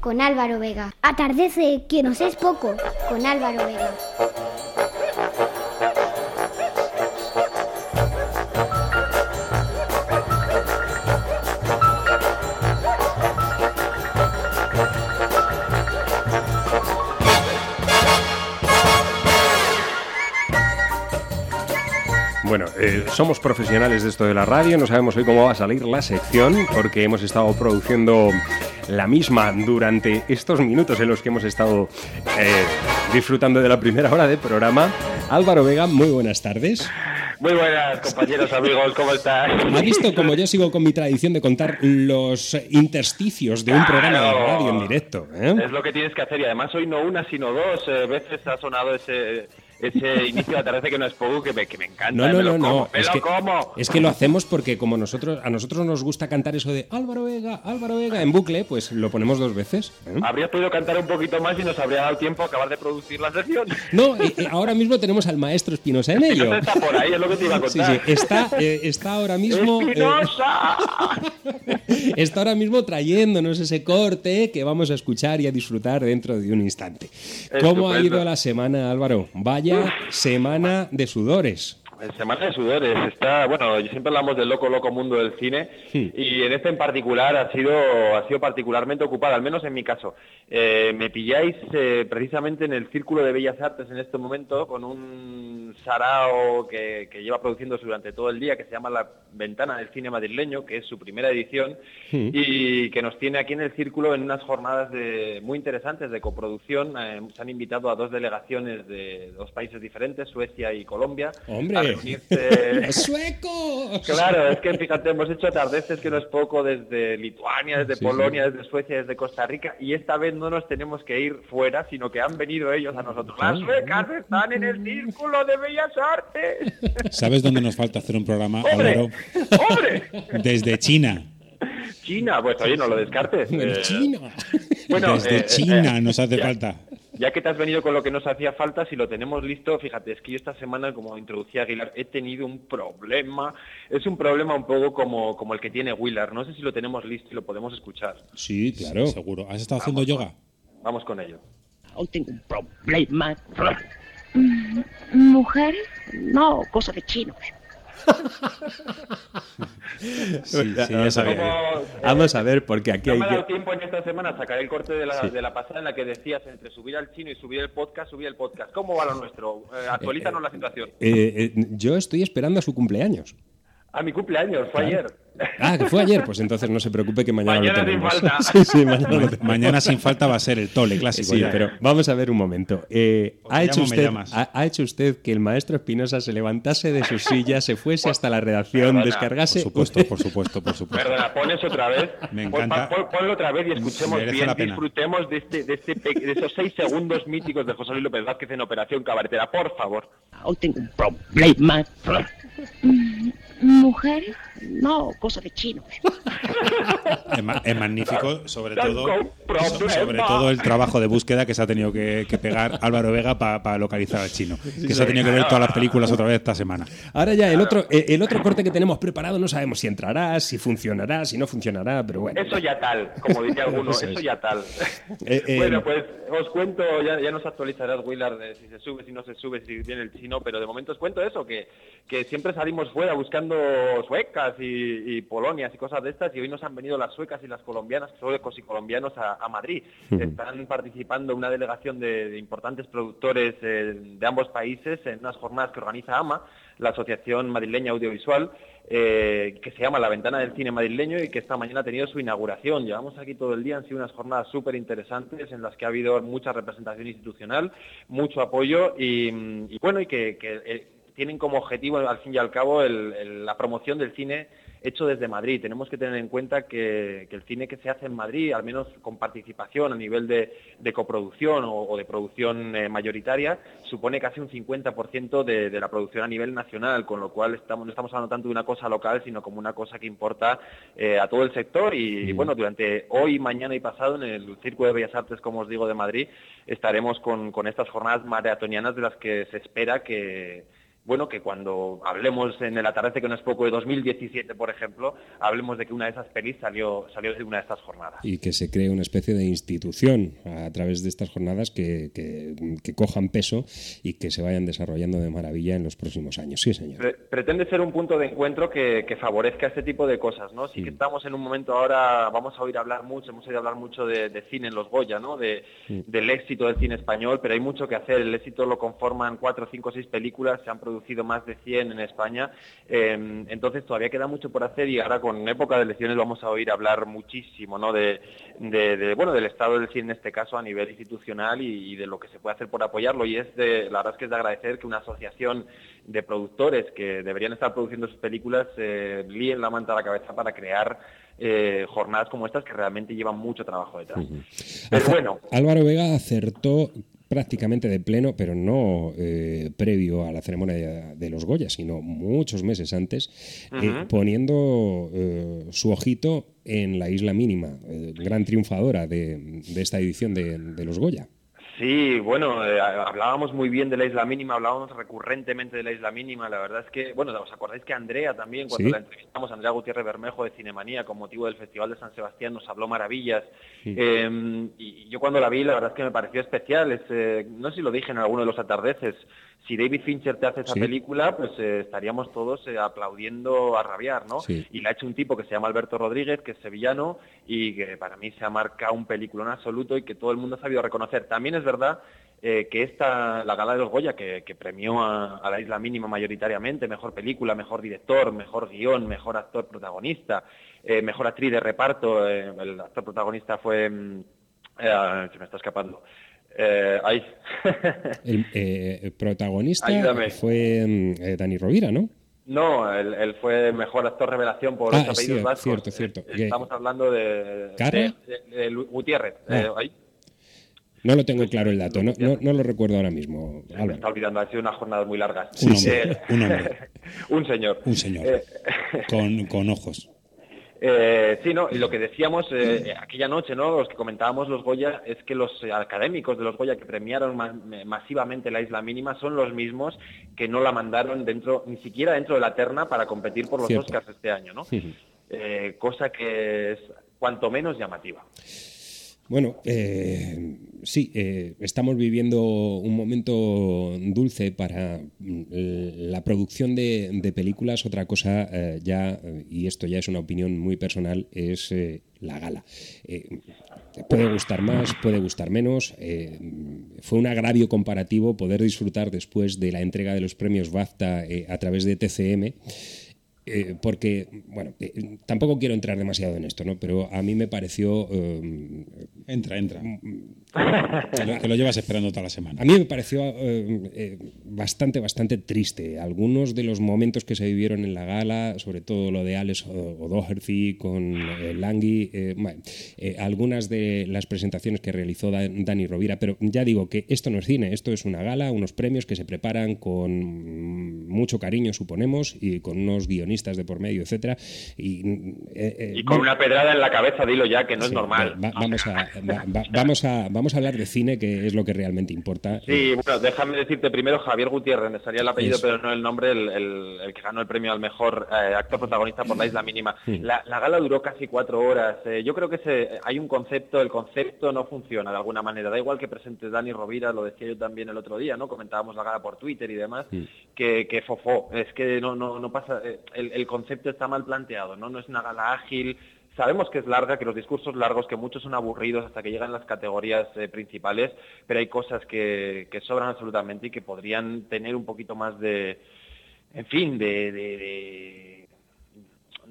Speaker 8: con Álvaro Vega. Atardece, que nos es poco, con Álvaro Vega.
Speaker 1: Bueno, eh, somos profesionales de esto de la radio, no sabemos hoy cómo va a salir la sección porque hemos estado produciendo la misma durante estos minutos en los que hemos estado eh, disfrutando de la primera hora del programa. Álvaro Vega, muy buenas tardes.
Speaker 13: Muy buenas, compañeros, amigos, ¿cómo estás?
Speaker 1: ¿Ha visto como yo sigo con mi tradición de contar los intersticios de un programa de radio en directo? eh?
Speaker 13: Es lo que tienes que hacer y además hoy no una sino dos eh, veces ha sonado ese, ese inicio de atardece que no es poco que me, que me encanta.
Speaker 1: No, no,
Speaker 13: me lo
Speaker 1: no,
Speaker 13: como,
Speaker 1: no.
Speaker 13: me
Speaker 1: Es
Speaker 13: lo
Speaker 1: que,
Speaker 13: como.
Speaker 1: es que lo hacemos porque como nosotros a nosotros nos gusta cantar eso de Álvaro Vega, Álvaro Vega en bucle, pues lo ponemos dos veces. ¿eh?
Speaker 13: Habrías podido cantar un poquito más y nos habría dado tiempo a acabar de producir la sección.
Speaker 1: No, eh, eh, ahora mismo tenemos al maestro Espinosa en ello.
Speaker 13: Espinosa está por ahí, es lo que te iba a
Speaker 1: Sí,
Speaker 13: contar.
Speaker 1: sí, está, eh, está ahora mismo. eh,
Speaker 13: ¡Espinosa!
Speaker 1: está ahora mismo trayéndonos ese corte que vamos a escuchar y a disfrutar dentro de un instante. ¿Cómo ha ido la semana, Álvaro? Vaya semana de sudores.
Speaker 13: Semana de Sudores está, bueno, siempre hablamos del loco, loco mundo del cine
Speaker 1: Sí.
Speaker 13: y en este en particular ha sido, ha sido particularmente ocupado, al menos en mi caso. Eh, me pilláis eh, precisamente en el Círculo de Bellas Artes en este momento con un sarao que, que lleva produciéndose durante todo el día que se llama La Ventana del Cine Madrileño, que es su primera edición
Speaker 1: Sí.
Speaker 13: y que nos tiene aquí en el Círculo en unas jornadas de, muy interesantes de coproducción. Eh, se han invitado a dos delegaciones de dos países diferentes, Suecia y Colombia.
Speaker 1: ¡Hombre!
Speaker 13: a reunirse-
Speaker 1: ¡Los suecos!
Speaker 13: Claro, es que fíjate, hemos hecho atardeces que no es poco desde Lituania, desde
Speaker 1: Sí,
Speaker 13: Polonia, desde Suecia, desde Costa Rica, y esta vez no nos tenemos que ir fuera, sino que han venido ellos a nosotros. Las suecas están en el Círculo de Bellas Artes.
Speaker 14: ¿Sabes dónde nos falta hacer un programa,
Speaker 13: ¡Hombre!
Speaker 14: Álvaro?
Speaker 13: ¡Hombre!
Speaker 14: Desde China.
Speaker 13: China, pues oye, no lo descartes. Eh,
Speaker 1: China.
Speaker 13: Bueno,
Speaker 14: Desde
Speaker 13: eh,
Speaker 14: China
Speaker 13: eh,
Speaker 14: nos hace
Speaker 13: ya-
Speaker 14: falta.
Speaker 13: Ya que te has venido con lo que nos hacía falta, si lo tenemos listo, fíjate, es que yo esta semana, como introducía Aguilar, he tenido un problema. Es un problema un poco como, como el que tiene Willard. No sé si lo tenemos listo y lo podemos escuchar.
Speaker 1: Sí, claro.
Speaker 14: Seguro. ¿Has estado haciendo yoga?
Speaker 13: Vamos con ello.
Speaker 15: Hoy tengo un problema.
Speaker 8: ¿Mujeres?
Speaker 15: No, cosa de chinos.
Speaker 1: Sí,
Speaker 14: sí, ya
Speaker 1: vamos, a ver.
Speaker 13: Como, eh,
Speaker 1: Vamos a ver, porque aquí
Speaker 13: No
Speaker 1: hay
Speaker 13: me ha dado
Speaker 1: que.
Speaker 13: tiempo en esta semana a sacar el corte de la,
Speaker 1: Sí.
Speaker 13: de la pasada en la que decías entre subir al chino y subir el podcast, subir el podcast. ¿Cómo va lo nuestro? Eh, actualízanos la situación.
Speaker 1: Eh, eh, yo estoy esperando a su cumpleaños.
Speaker 13: A mi cumpleaños, fue
Speaker 1: Claro.
Speaker 13: ayer.
Speaker 1: Ah, que fue ayer. Pues entonces no se preocupe que mañana,
Speaker 13: Mañana
Speaker 1: lo
Speaker 13: sin
Speaker 1: tenemos.
Speaker 13: falta.
Speaker 1: Sí, sí, mañana lo tenemos.
Speaker 14: Mañana sin falta va a ser el tole clásico.
Speaker 1: Sí,
Speaker 14: ya.
Speaker 1: pero vamos a ver un momento. Eh, ¿ha, hecho
Speaker 14: llamo,
Speaker 1: usted, ha, ha hecho usted que el maestro Espinosa se levantase de su silla, se fuese hasta la redacción,
Speaker 13: Perdona.
Speaker 1: descargase.
Speaker 14: Por supuesto, por supuesto, por supuesto.
Speaker 13: Perdona, pones otra vez.
Speaker 14: Me encanta.
Speaker 13: pon- ponlo otra vez y escuchemos bien, disfrutemos de, este, de, este de esos seis segundos míticos de José Luis López Vázquez en Operación Cabaretera, por favor.
Speaker 15: Hoy tengo un problema.
Speaker 8: ¿Mujeres?
Speaker 15: No, cosa de chinos.
Speaker 14: Es, ma- es magnífico, sobre todo, sobre todo el trabajo de búsqueda que se ha tenido que, que pegar Álvaro Vega para localizar al chino. Que se ha tenido que ver todas las películas otra vez esta semana.
Speaker 1: Ahora ya el otro, eh, el otro corte que tenemos preparado no sabemos si entrará, si funcionará, si no funcionará, pero bueno.
Speaker 13: Eso ya tal, como diría alguno,
Speaker 1: Eso
Speaker 13: eso,
Speaker 1: es.
Speaker 13: ya tal.
Speaker 1: Eh, eh,
Speaker 13: bueno, pues os cuento, ya, ya nos actualizarás, Willard, de si se sube, si no se sube, si viene el chino, pero de momento os cuento eso, que, que siempre salimos fuera buscando suecas y, y polonias y cosas de estas, y hoy nos han venido las suecas y las colombianas, suecos y colombianos, a, a Madrid. Están participando una delegación de, de importantes productores eh, de ambos países en unas jornadas que organiza AMA, la Asociación Madrileña Audiovisual, eh, que se llama La Ventana del Cine Madrileño y que esta mañana ha tenido su inauguración. Llevamos aquí todo el día, han sido unas jornadas súper interesantes en las que ha habido mucha representación institucional, mucho apoyo y, y bueno, y que, que, eh, tienen como objetivo, al fin y al cabo, el- el- la promoción del cine hecho desde Madrid. Tenemos que tener en cuenta que, que el cine que se hace en Madrid, al menos con participación a nivel de, de coproducción o, o de producción eh, mayoritaria, supone casi un 50% de, de la producción a nivel nacional, con lo cual estamos, no estamos hablando tanto de una cosa local, sino como una cosa que importa eh, a todo el sector. Y, y, bueno, durante hoy, mañana y pasado, en el Círculo de Bellas Artes, como os digo, de Madrid, estaremos con, con estas jornadas maratonianas de las que se espera que bueno, que cuando hablemos en el atardecer, que no es poco, de 2017, por ejemplo, hablemos de que una de esas pelis salió, salió de una de estas jornadas.
Speaker 1: y que se cree una especie de institución a través de estas jornadas que, que- que cojan peso y que se vayan desarrollando de maravilla en los próximos años. Sí, señor.
Speaker 13: Pre- pretende ser un punto de encuentro que, que favorezca este tipo de cosas, ¿no? Sí que estamos en un momento ahora, vamos a oír hablar mucho, hemos oído hablar mucho de, de cine en los Goya, ¿no? De,
Speaker 1: Mm.
Speaker 13: del éxito del cine español, pero hay mucho que hacer. El éxito lo conforman cuatro, cinco, seis películas, se han producido más de 100 en España, eh, entonces todavía queda mucho por hacer y ahora con época de elecciones vamos a oír hablar muchísimo, ¿no? De, de- de, bueno, del estado del cine en este caso a nivel institucional y, y de lo que se puede hacer por apoyarlo y es de, la verdad es que es de agradecer que una asociación de productores que deberían estar produciendo sus películas eh, líen la manta a la cabeza para crear eh, jornadas como estas que realmente llevan mucho trabajo detrás. Pero
Speaker 1: Acer-
Speaker 13: bueno,
Speaker 1: Álvaro Vega acertó prácticamente de pleno, pero no eh, previo a la ceremonia de, los Goya, sino muchos meses antes, eh, poniendo eh, su ojito en la isla mínima, eh, gran triunfadora de, de esta edición de, de los Goya.
Speaker 13: Sí, bueno, eh, hablábamos muy bien de la isla mínima, hablábamos recurrentemente de la isla mínima. La verdad es que, bueno, ¿os acordáis que Andrea también, cuando
Speaker 1: Sí.
Speaker 13: la entrevistamos, Andrea Gutiérrez Bermejo de Cinemanía, con motivo del Festival de San Sebastián, nos habló maravillas?
Speaker 1: Sí.
Speaker 13: Eh, y yo cuando la vi, la verdad es que me pareció especial. Es, eh, no sé si lo dije en alguno de los atardeces. Si David Fincher te hace esa
Speaker 1: Sí.
Speaker 13: película, pues eh, estaríamos todos aplaudiendo a rabiar, ¿no? Y la ha hecho un tipo que se llama Alberto Rodríguez, que es sevillano y que para mí se ha marcado un película en absoluto y que todo el mundo ha sabido reconocer. También es verdad eh, que esta, la gala de los Goya, que, que premió a, a la Isla Mínima mayoritariamente, mejor película, mejor director, mejor guion, mejor actor protagonista, eh, mejor actriz de reparto, eh, el actor protagonista fue... mm, se me está escapando. Eh, ahí.
Speaker 1: El eh, protagonista
Speaker 13: Ayúdame.
Speaker 1: fue mm, Dani Rovira, ¿no?
Speaker 13: No, él, él fue mejor actor revelación por
Speaker 1: Ah,
Speaker 13: los apellidos vascos.
Speaker 1: cierto, cierto.
Speaker 13: Estamos hablando de,
Speaker 1: ¿Carra?
Speaker 13: de, de- de Lu- Gutiérrez.
Speaker 1: Ah.
Speaker 13: Ahí.
Speaker 1: No lo tengo claro el dato, no, no, no lo recuerdo ahora mismo,
Speaker 13: Me
Speaker 1: Álvaro.
Speaker 13: está olvidando, han sido unas jornadas muy largas.
Speaker 14: Un hombre,
Speaker 13: Eh,
Speaker 14: un hombre.
Speaker 13: un señor.
Speaker 14: Un señor.
Speaker 13: Eh,
Speaker 14: Con, con ojos.
Speaker 13: eh, sí, no, y lo que decíamos eh, aquella noche, ¿no? Los que comentábamos los Goya, es que los académicos de los Goya que premiaron ma- masivamente la isla mínima son los mismos que no la mandaron dentro, ni siquiera dentro de la terna para competir por los
Speaker 1: Cierto.
Speaker 13: Oscars este año, ¿no?
Speaker 1: Ujú.
Speaker 13: Eh, cosa que es cuanto menos llamativa.
Speaker 1: Bueno, eh, sí, eh, estamos viviendo un momento dulce para mm, la producción de, películas. Otra cosa eh, ya, y esto ya es una opinión muy personal, es eh, la gala. Eh, puede gustar más, puede gustar menos. fue un agravio comparativo poder disfrutar después de la entrega de los premios BAFTA a través de TCM. Eh, porque, bueno, eh, tampoco quiero entrar demasiado en esto, ¿no? Pero a mí me pareció eh,
Speaker 14: Entra, entra. Que lo, que lo llevas esperando toda la semana.
Speaker 1: A mí me pareció eh, eh, bastante, bastante triste. Algunos de los momentos que se vivieron en la gala, sobre todo lo de Alex O'Doherty con eh, Langui, eh, bueno, eh, algunas de las presentaciones que realizó Dan- Dani Rovira, pero ya digo que esto no es cine, esto es una gala, unos premios que se preparan con mm, mucho cariño, suponemos, y con unos guionistas de por medio, etcétera. Y, eh, eh,
Speaker 13: Y con una pedrada en la cabeza, dilo ya, que no es normal.
Speaker 1: va- vamos, a, va- va- vamos, a, vamos a hablar de cine, que es lo que realmente importa.
Speaker 13: Sí, bueno, déjame decirte primero Javier Gutiérrez, me salía el apellido,
Speaker 1: Eso.
Speaker 13: pero no el nombre, el, el- el que ganó el premio al mejor eh, actor protagonista por la isla mínima.
Speaker 1: Sí.
Speaker 13: La, la gala duró casi cuatro horas. Yo creo que se- hay un concepto, el concepto no funciona de alguna manera. Da igual que presente Dani Rovira, lo decía yo también el otro día, ¿no? Comentábamos la gala por Twitter y demás, que, que fofó. Es que no, no, no pasa, eh, el, concepto está mal planteado, ¿no? No es una gala ágil. Sabemos que es larga, que los discursos largos, que muchos son aburridos hasta que llegan las categorías eh, principales, pero hay cosas que, sobran absolutamente y que podrían tener un poquito más de, en fin, de, de-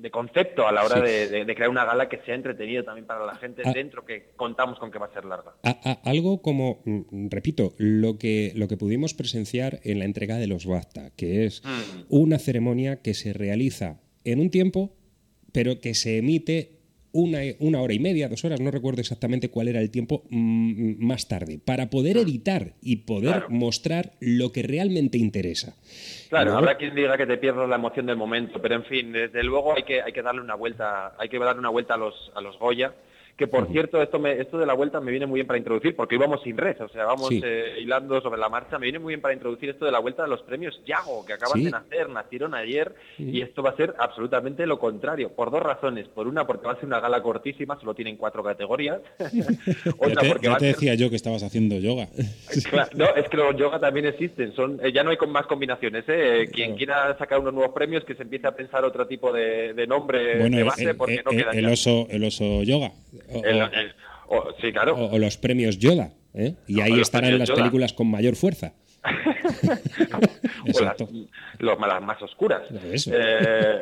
Speaker 13: de concepto a la hora
Speaker 1: Sí.
Speaker 13: de, de- de crear una gala que sea entretenida también para la gente
Speaker 1: Ah.
Speaker 13: dentro, que contamos con que va a ser larga.
Speaker 1: A- a- algo como, mm, repito, lo que, lo que pudimos presenciar en la entrega de los BAFTA, que es
Speaker 13: Mm.
Speaker 1: una ceremonia que se realiza en un tiempo, pero que se emite una, una hora y media, dos horas, no recuerdo exactamente cuál era el tiempo mm, más tarde, para poder editar y poder
Speaker 13: Claro.
Speaker 1: mostrar lo que realmente interesa.
Speaker 13: Claro, habrá quien diga que te pierdas la emoción del momento, pero en fin, desde luego hay que, hay que darle una vuelta, hay que darle una vuelta a los, a los Goya, que por cierto, esto, me, esto de la vuelta me viene muy bien para introducir, porque íbamos sin red, o sea, vamos
Speaker 1: Sí.
Speaker 13: eh, hilando sobre la marcha, me viene muy bien para introducir esto de la vuelta de los premios Yago, que acaban
Speaker 1: Sí.
Speaker 13: de nacer, nacieron ayer,
Speaker 1: Sí.
Speaker 13: y esto va a ser absolutamente lo contrario, por dos razones. Por una, porque va a ser una gala cortísima, solo tienen cuatro categorías.
Speaker 14: Ya
Speaker 13: Otra,
Speaker 14: te, ya te
Speaker 13: ser
Speaker 14: decía yo que estabas haciendo yoga.
Speaker 13: Claro, no, es que los yoga también existen, son eh, ya no hay con más combinaciones. ¿eh? Eh, Quien quiera sacar unos nuevos premios, que se empiece a pensar otro tipo de, de nombre
Speaker 14: Bueno,
Speaker 13: de
Speaker 14: el,
Speaker 13: base, porque
Speaker 14: el-
Speaker 13: no
Speaker 14: el-
Speaker 13: queda
Speaker 14: el
Speaker 13: ya.
Speaker 14: oso, el oso yoga. O-
Speaker 13: El-
Speaker 14: o-
Speaker 13: el- o- sí, claro.
Speaker 1: O, o los premios Yoda, ¿eh? y
Speaker 13: No,
Speaker 1: ahí estarán las
Speaker 13: Yoda.
Speaker 1: películas con mayor fuerza.
Speaker 13: O las, los- las más oscuras. Eh,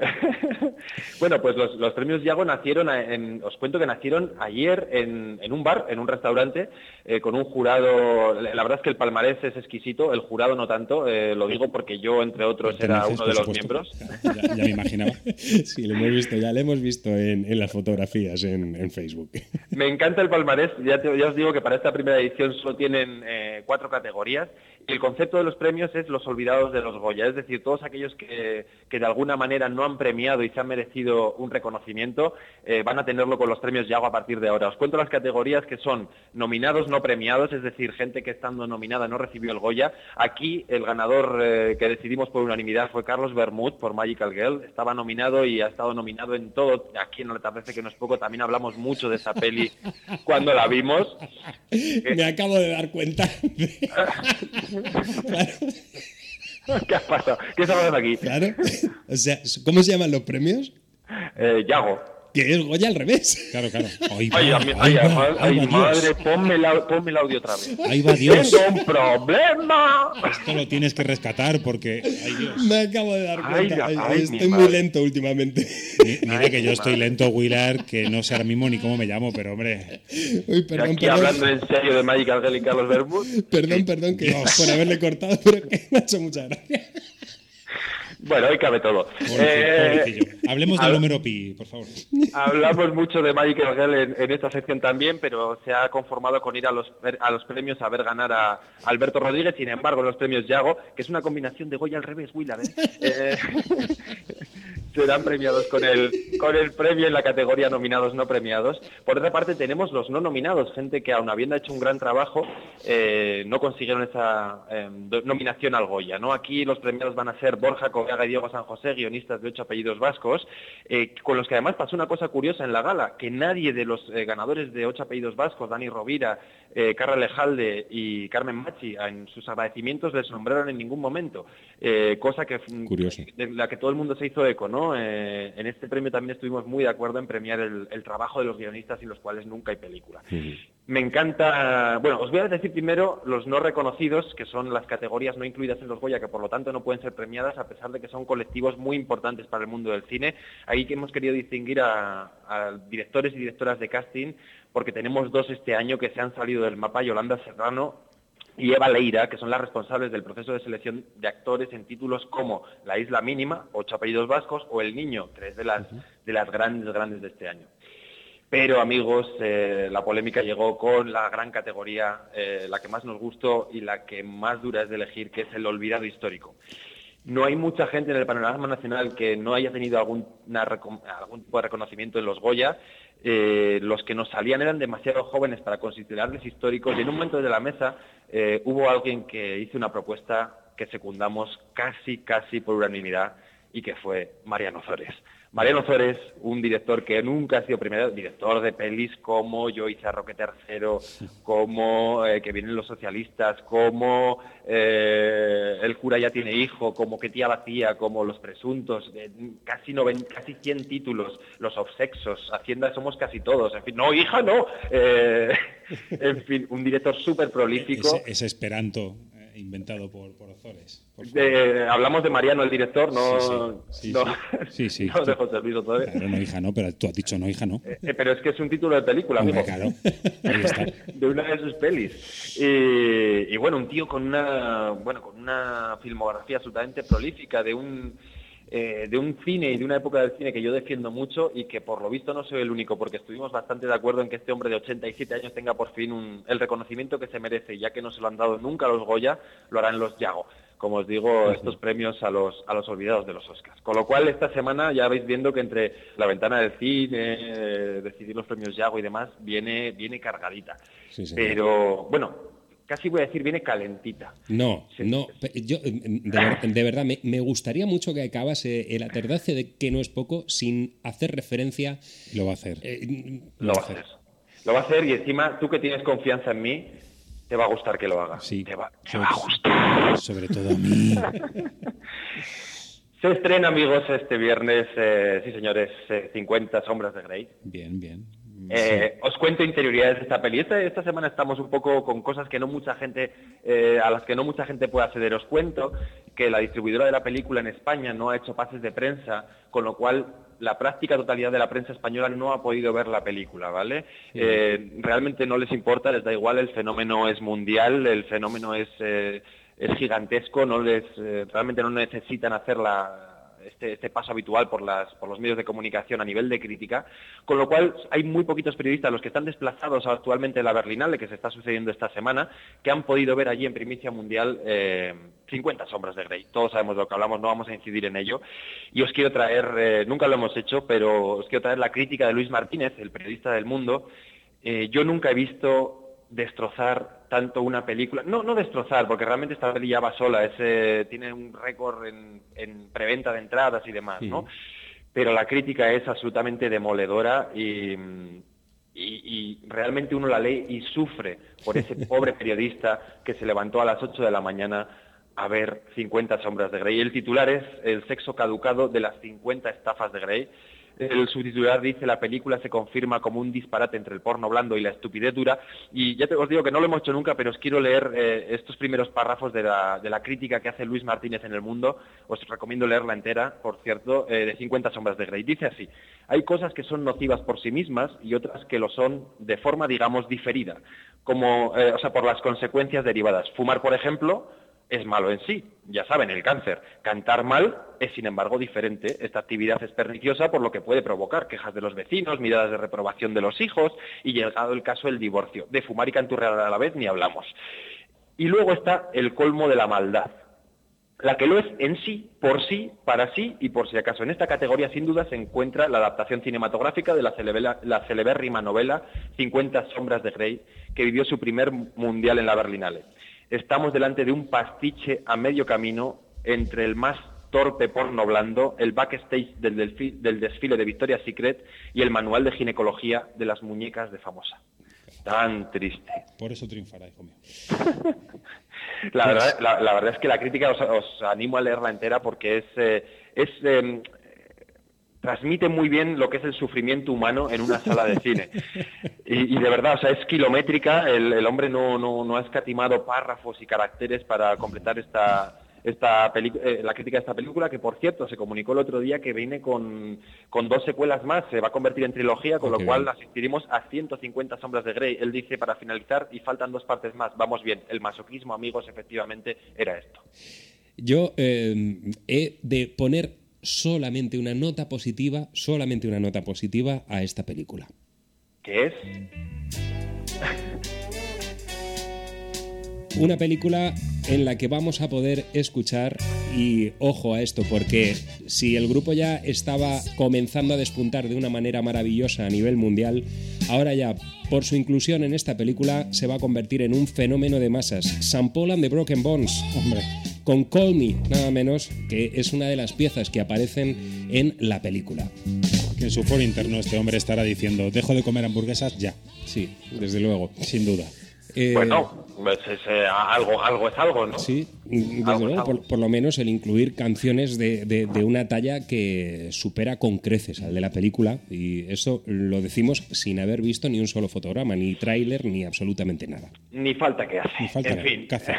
Speaker 13: bueno, pues los, los premios Yago nacieron, en- os cuento que nacieron ayer en, en un bar, en un restaurante, eh, con un jurado. La verdad es que el palmarés es exquisito, el jurado no tanto, eh, lo digo porque yo, entre otros, era uno de los
Speaker 1: supuesto.
Speaker 13: miembros.
Speaker 14: ya, ya me imaginaba.
Speaker 1: Sí, lo hemos visto, ya lo hemos visto en, en las fotografías en, en Facebook.
Speaker 13: Me encanta el palmarés, ya, te- ya os digo que para esta primera edición solo tienen cuatro categorías el concepto de los premios es los olvidados de los Goya, es decir, todos aquellos que, que de alguna manera no han premiado y se han merecido un reconocimiento eh, van a tenerlo con los premios Yago a partir de ahora. Os cuento las categorías que son nominados no premiados, es decir, gente que estando nominada no recibió el Goya. Aquí el ganador eh, que decidimos por unanimidad fue Carlos Bermud por Magical Girl, estaba nominado y ha estado nominado en todo, aquí en el parece que no es poco, también hablamos mucho de esa peli cuando la vimos.
Speaker 1: Me acabo de dar cuenta.
Speaker 13: ¿Qué ha pasado? ¿Qué está pasando aquí?
Speaker 1: Claro. O sea, ¿cómo se llaman los premios?
Speaker 13: Eh, Yago.
Speaker 1: Que es Goya al revés.
Speaker 14: Claro, claro.
Speaker 13: Ay, ay, ay, ay, ay, madre, ponme, el, ponme el audio otra vez.
Speaker 14: Ahí va Dios.
Speaker 13: Tengo un problema.
Speaker 14: Esto lo tienes que rescatar porque. Ay, Dios.
Speaker 1: Me acabo de dar cuenta.
Speaker 13: ay,
Speaker 1: Ay,
Speaker 13: ay,
Speaker 1: estoy muy
Speaker 13: madre.
Speaker 1: lento últimamente.
Speaker 14: Mi- Mire que yo estoy lento, Willard, que no sé ahora mismo ni cómo me llamo, pero hombre.
Speaker 1: Uy, perdón,
Speaker 13: Aquí
Speaker 1: perdón.
Speaker 13: hablando en serio de Magical Girl y Carlos Bermud.
Speaker 1: Perdón, perdón, que por haberle cortado, pero que me ha hecho mucha gracia.
Speaker 13: Bueno, hoy cabe todo.
Speaker 14: Pobrecillo,
Speaker 13: Eh,
Speaker 14: pobrecillo. Hablemos del número pi, por favor.
Speaker 13: Hablamos mucho de Girl en, en esta sección también, pero se ha conformado con ir a los, a los premios a ver ganar a Alberto Rodríguez. Sin embargo, en los premios Yago, que es una combinación de Goya al revés, Willard, ¿eh? Eh, serán premiados con el, con el premio en la categoría nominados no premiados. Por otra parte, tenemos los no nominados, gente que aun habiendo hecho un gran trabajo, eh, no consiguieron esa eh, do- nominación al Goya. ¿no? Aquí los premiados van a ser Borja Coveaga y Diego San José, guionistas de ocho apellidos vascos, eh, con los que además pasó una cosa curiosa en la gala, que nadie de los eh, ganadores de ocho apellidos vascos, Dani Rovira, Carla Lejalde y Carmen Machi, en sus agradecimientos les nombraron en ningún momento, cosa que
Speaker 1: Curioso.
Speaker 13: de la que todo el mundo se hizo eco, ¿no? Eh, en este premio también estuvimos muy de acuerdo en premiar el, el trabajo de los guionistas sin los cuales nunca hay película. Me encanta, bueno, os voy a decir primero los no reconocidos, que son las categorías no incluidas en los Goya, que por lo tanto no pueden ser premiadas, a pesar de que son colectivos muy importantes para el mundo del cine. Ahí que hemos querido distinguir a, a directores y directoras de casting, porque tenemos dos este año que se han salido del mapa, Yolanda Serrano y Eva Leira, que son las responsables del proceso de selección de actores en títulos como La Isla Mínima, ocho apellidos vascos, o El Niño, tres de las, de las grandes, grandes de este año. Pero amigos, eh, la polémica llegó con la gran categoría, eh, la que más nos gustó y la que más dura es de elegir, que es el olvidado histórico. No hay mucha gente en el panorama nacional que no haya tenido algún, tipo de reconocimiento en los Goya. Eh, los que nos salían eran demasiado jóvenes para considerarles históricos y en un momento de la mesa eh, hubo alguien que hizo una propuesta que secundamos casi, casi por unanimidad y que fue Mariano Zores. Mariano Zores, un director que nunca ha sido premiado, director de pelis como Yo hice a Roque III, como eh, Que vienen los socialistas, como eh, El cura ya tiene hijo, como Que tía vacía, como Los presuntos, eh, casi, noven- casi 100 títulos, Los obsexos, Hacienda somos casi todos, en fin, no, hija, no. Eh, en fin, un director súper prolífico.
Speaker 14: Ese, ese esperanto inventado por, por Ozores.
Speaker 13: De- hablamos de Mariano, el director, no,
Speaker 14: Sí, sí,
Speaker 13: no,
Speaker 14: Sí, sí.
Speaker 13: no de José Luis.
Speaker 14: Claro, no, hija, no, pero tú has dicho no, hija, no.
Speaker 13: Eh, pero es que es un título de película, amigo.
Speaker 14: claro.
Speaker 13: De una de sus pelis. Y, y bueno, un tío con una, bueno, con una filmografía absolutamente prolífica, de un, eh, de un cine y de una época del cine que yo defiendo mucho y que por lo visto no soy el único, porque estuvimos bastante de acuerdo en que este hombre de 87 años tenga por fin un- el reconocimiento que se merece, y ya que no se lo han dado nunca a los Goya, lo harán los Yago. Como os digo, estos premios a los, a los olvidados de los Oscars. Con lo cual, esta semana ya vais viendo que entre la ventana del cine, eh, decidir los premios Yago y demás, viene, viene cargadita.
Speaker 1: Sí.
Speaker 13: Pero, bueno, casi voy a decir, viene calentita.
Speaker 1: No, no. Yo, eh, de, ver- de verdad, me, me gustaría mucho que acabase el aterdace de que no es poco sin hacer referencia.
Speaker 14: Lo va a hacer.
Speaker 13: Lo va a hacer. Lo va a hacer y encima, tú que tienes confianza en mí, te va a gustar que lo haga.
Speaker 14: Sí.
Speaker 13: Te va, te
Speaker 14: Sobre,
Speaker 13: va a gustar.
Speaker 14: sobre todo a mí.
Speaker 13: Se estrena, amigos, este viernes, eh, sí señores, eh, 50 sombras de Grey.
Speaker 14: Bien, bien.
Speaker 13: Eh, Os cuento interioridades de esta peli. Esta, esta semana estamos un poco con cosas que no mucha gente, eh, a las que no mucha gente puede acceder. Os cuento que la distribuidora de la película en España no ha hecho pases de prensa, con lo cual la práctica totalidad de la prensa española no ha podido ver la película, ¿vale? Eh, realmente no les importa, les da igual, el fenómeno es mundial, el fenómeno es, es gigantesco, no les, realmente no necesitan hacer la, este, este paso habitual por, las, por los medios de comunicación a nivel de crítica, con lo cual hay muy poquitos periodistas, los que están desplazados actualmente en la Berlinale, que se está sucediendo esta semana, que han podido ver allí en primicia mundial eh, 50 sombras de Grey. Todos sabemos de lo que hablamos, no vamos a incidir en ello. Y os quiero traer, eh, nunca lo hemos hecho, pero os quiero traer la crítica de Luis Martínez, el periodista del mundo. Eh, yo nunca he visto destrozar tanto una película, no, no destrozar, porque realmente esta peli ya va sola, es, eh, tiene un récord en, en preventa de entradas y demás, ¿no? Pero la crítica es absolutamente demoledora y, y, y realmente uno la lee y sufre por ese pobre periodista que se levantó a las 8 de la mañana a ver 50 sombras de Grey. El titular es El sexo caducado de las 50 estafas de Grey. El subtitular dice la película se confirma como un disparate entre el porno blando y la estupidez dura. Y ya te os digo que no lo hemos hecho nunca, pero os quiero leer eh, estos primeros párrafos de la, crítica que hace Luis Martínez en El Mundo. Os recomiendo leerla entera, por cierto, eh, de 50 sombras de Grey. Dice así, hay cosas que son nocivas por sí mismas y otras que lo son de forma, digamos, diferida, como, eh, o sea, por las consecuencias derivadas. Fumar, por ejemplo, es malo en sí, ya saben, el cáncer. Cantar mal es, sin embargo, diferente. Esta actividad es perniciosa por lo que puede provocar quejas de los vecinos, miradas de reprobación de los hijos y, llegado el caso, el divorcio. De fumar y canturrear a la vez ni hablamos. Y luego está el colmo de la maldad. La que lo es en sí, por sí, para sí y por si acaso. En esta categoría, sin duda, se encuentra la adaptación cinematográfica de la, la celebérrima novela 50 sombras de Grey, que vivió su primer mundial en la Berlinale. Estamos delante de un pastiche a medio camino entre el más torpe porno blando, el backstage del, desfile de Victoria's Secret y el manual de ginecología de las muñecas de famosa. Tan triste.
Speaker 14: Por eso triunfará, hijo mío.
Speaker 13: La verdad, la, la verdad es que la crítica os, os animo a leerla entera porque es, eh, es eh, transmite muy bien lo que es el sufrimiento humano en una sala de cine. Y, y de verdad, o sea, es kilométrica, el, el hombre no, no, no ha escatimado párrafos y caracteres para completar esta, esta eh, la crítica de esta película, que por cierto se comunicó el otro día que viene con, con dos secuelas más, se va a convertir en trilogía, con
Speaker 1: Ah,
Speaker 13: lo cual asistiremos a 150 sombras de Grey. Él dice para finalizar y faltan dos partes más. Vamos bien, el masoquismo, amigos, efectivamente era esto.
Speaker 1: Yo eh, he de poner solamente una nota positiva, solamente una nota positiva a esta película.
Speaker 13: ¿Qué es?
Speaker 1: Una película en la que vamos a poder escuchar, y ojo a esto, porque si el grupo ya estaba comenzando a despuntar de una manera maravillosa a nivel mundial, ahora ya, por su inclusión en esta película, se va a convertir en un fenómeno de masas. San Paul and the Broken Bones, hombre, con Call Me, nada menos, que es una de las piezas que aparecen en la película.
Speaker 14: Que en su foro interno este hombre estará diciendo, dejo de comer hamburguesas ya.
Speaker 1: Sí, desde luego.
Speaker 14: Sin duda.
Speaker 1: Eh,
Speaker 13: Bueno, pues es, eh, algo, algo es algo, ¿no?
Speaker 1: Sí, desde
Speaker 13: Algo
Speaker 1: luego, por, por lo menos el incluir canciones de, de- de una talla que supera con creces al de la película, y eso lo decimos sin haber visto ni un solo fotograma, ni tráiler, ni absolutamente nada.
Speaker 13: Ni falta que hace.
Speaker 1: Ni falta
Speaker 13: en
Speaker 1: nada,
Speaker 13: fin.
Speaker 1: ¿qué hace?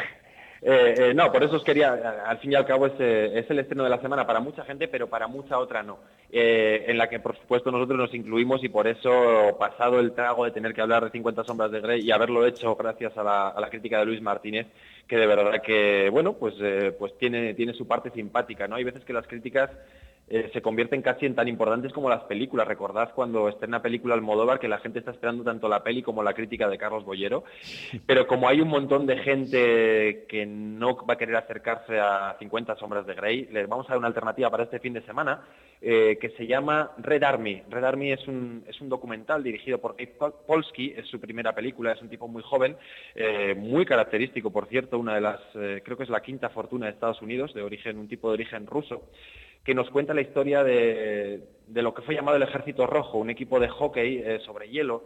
Speaker 13: Eh, eh, no, por eso os quería, al fin y al cabo es, eh, es el estreno de la semana para mucha gente, pero para mucha otra no. Eh, en la que por supuesto nosotros nos incluimos y por eso pasado el trago de tener que hablar de 50 sombras de Grey y haberlo hecho gracias a la crítica de Luis Martínez, que de verdad que, bueno, pues, eh, pues tiene, tiene su parte simpática, ¿no? Hay veces que las críticas eh, se convierten casi en tan importantes como las películas. Recordad cuando estrena película Almodóvar que la gente está esperando tanto la peli como la crítica de Carlos Bollero. Pero como hay un montón de gente que no va a querer acercarse a 50 sombras de Grey, les vamos a dar una alternativa para este fin de semana eh, que se llama Red Army. Red Army es un, es un documental dirigido por Dave Pol- Polsky, es su primera película, es un tipo muy joven, eh, muy característico, por cierto, una de las, eh, creo que es la quinta fortuna de Estados Unidos, de origen, un tipo de origen ruso que nos cuenta la historia de, de lo que fue llamado el Ejército Rojo, un equipo de hockey eh, sobre hielo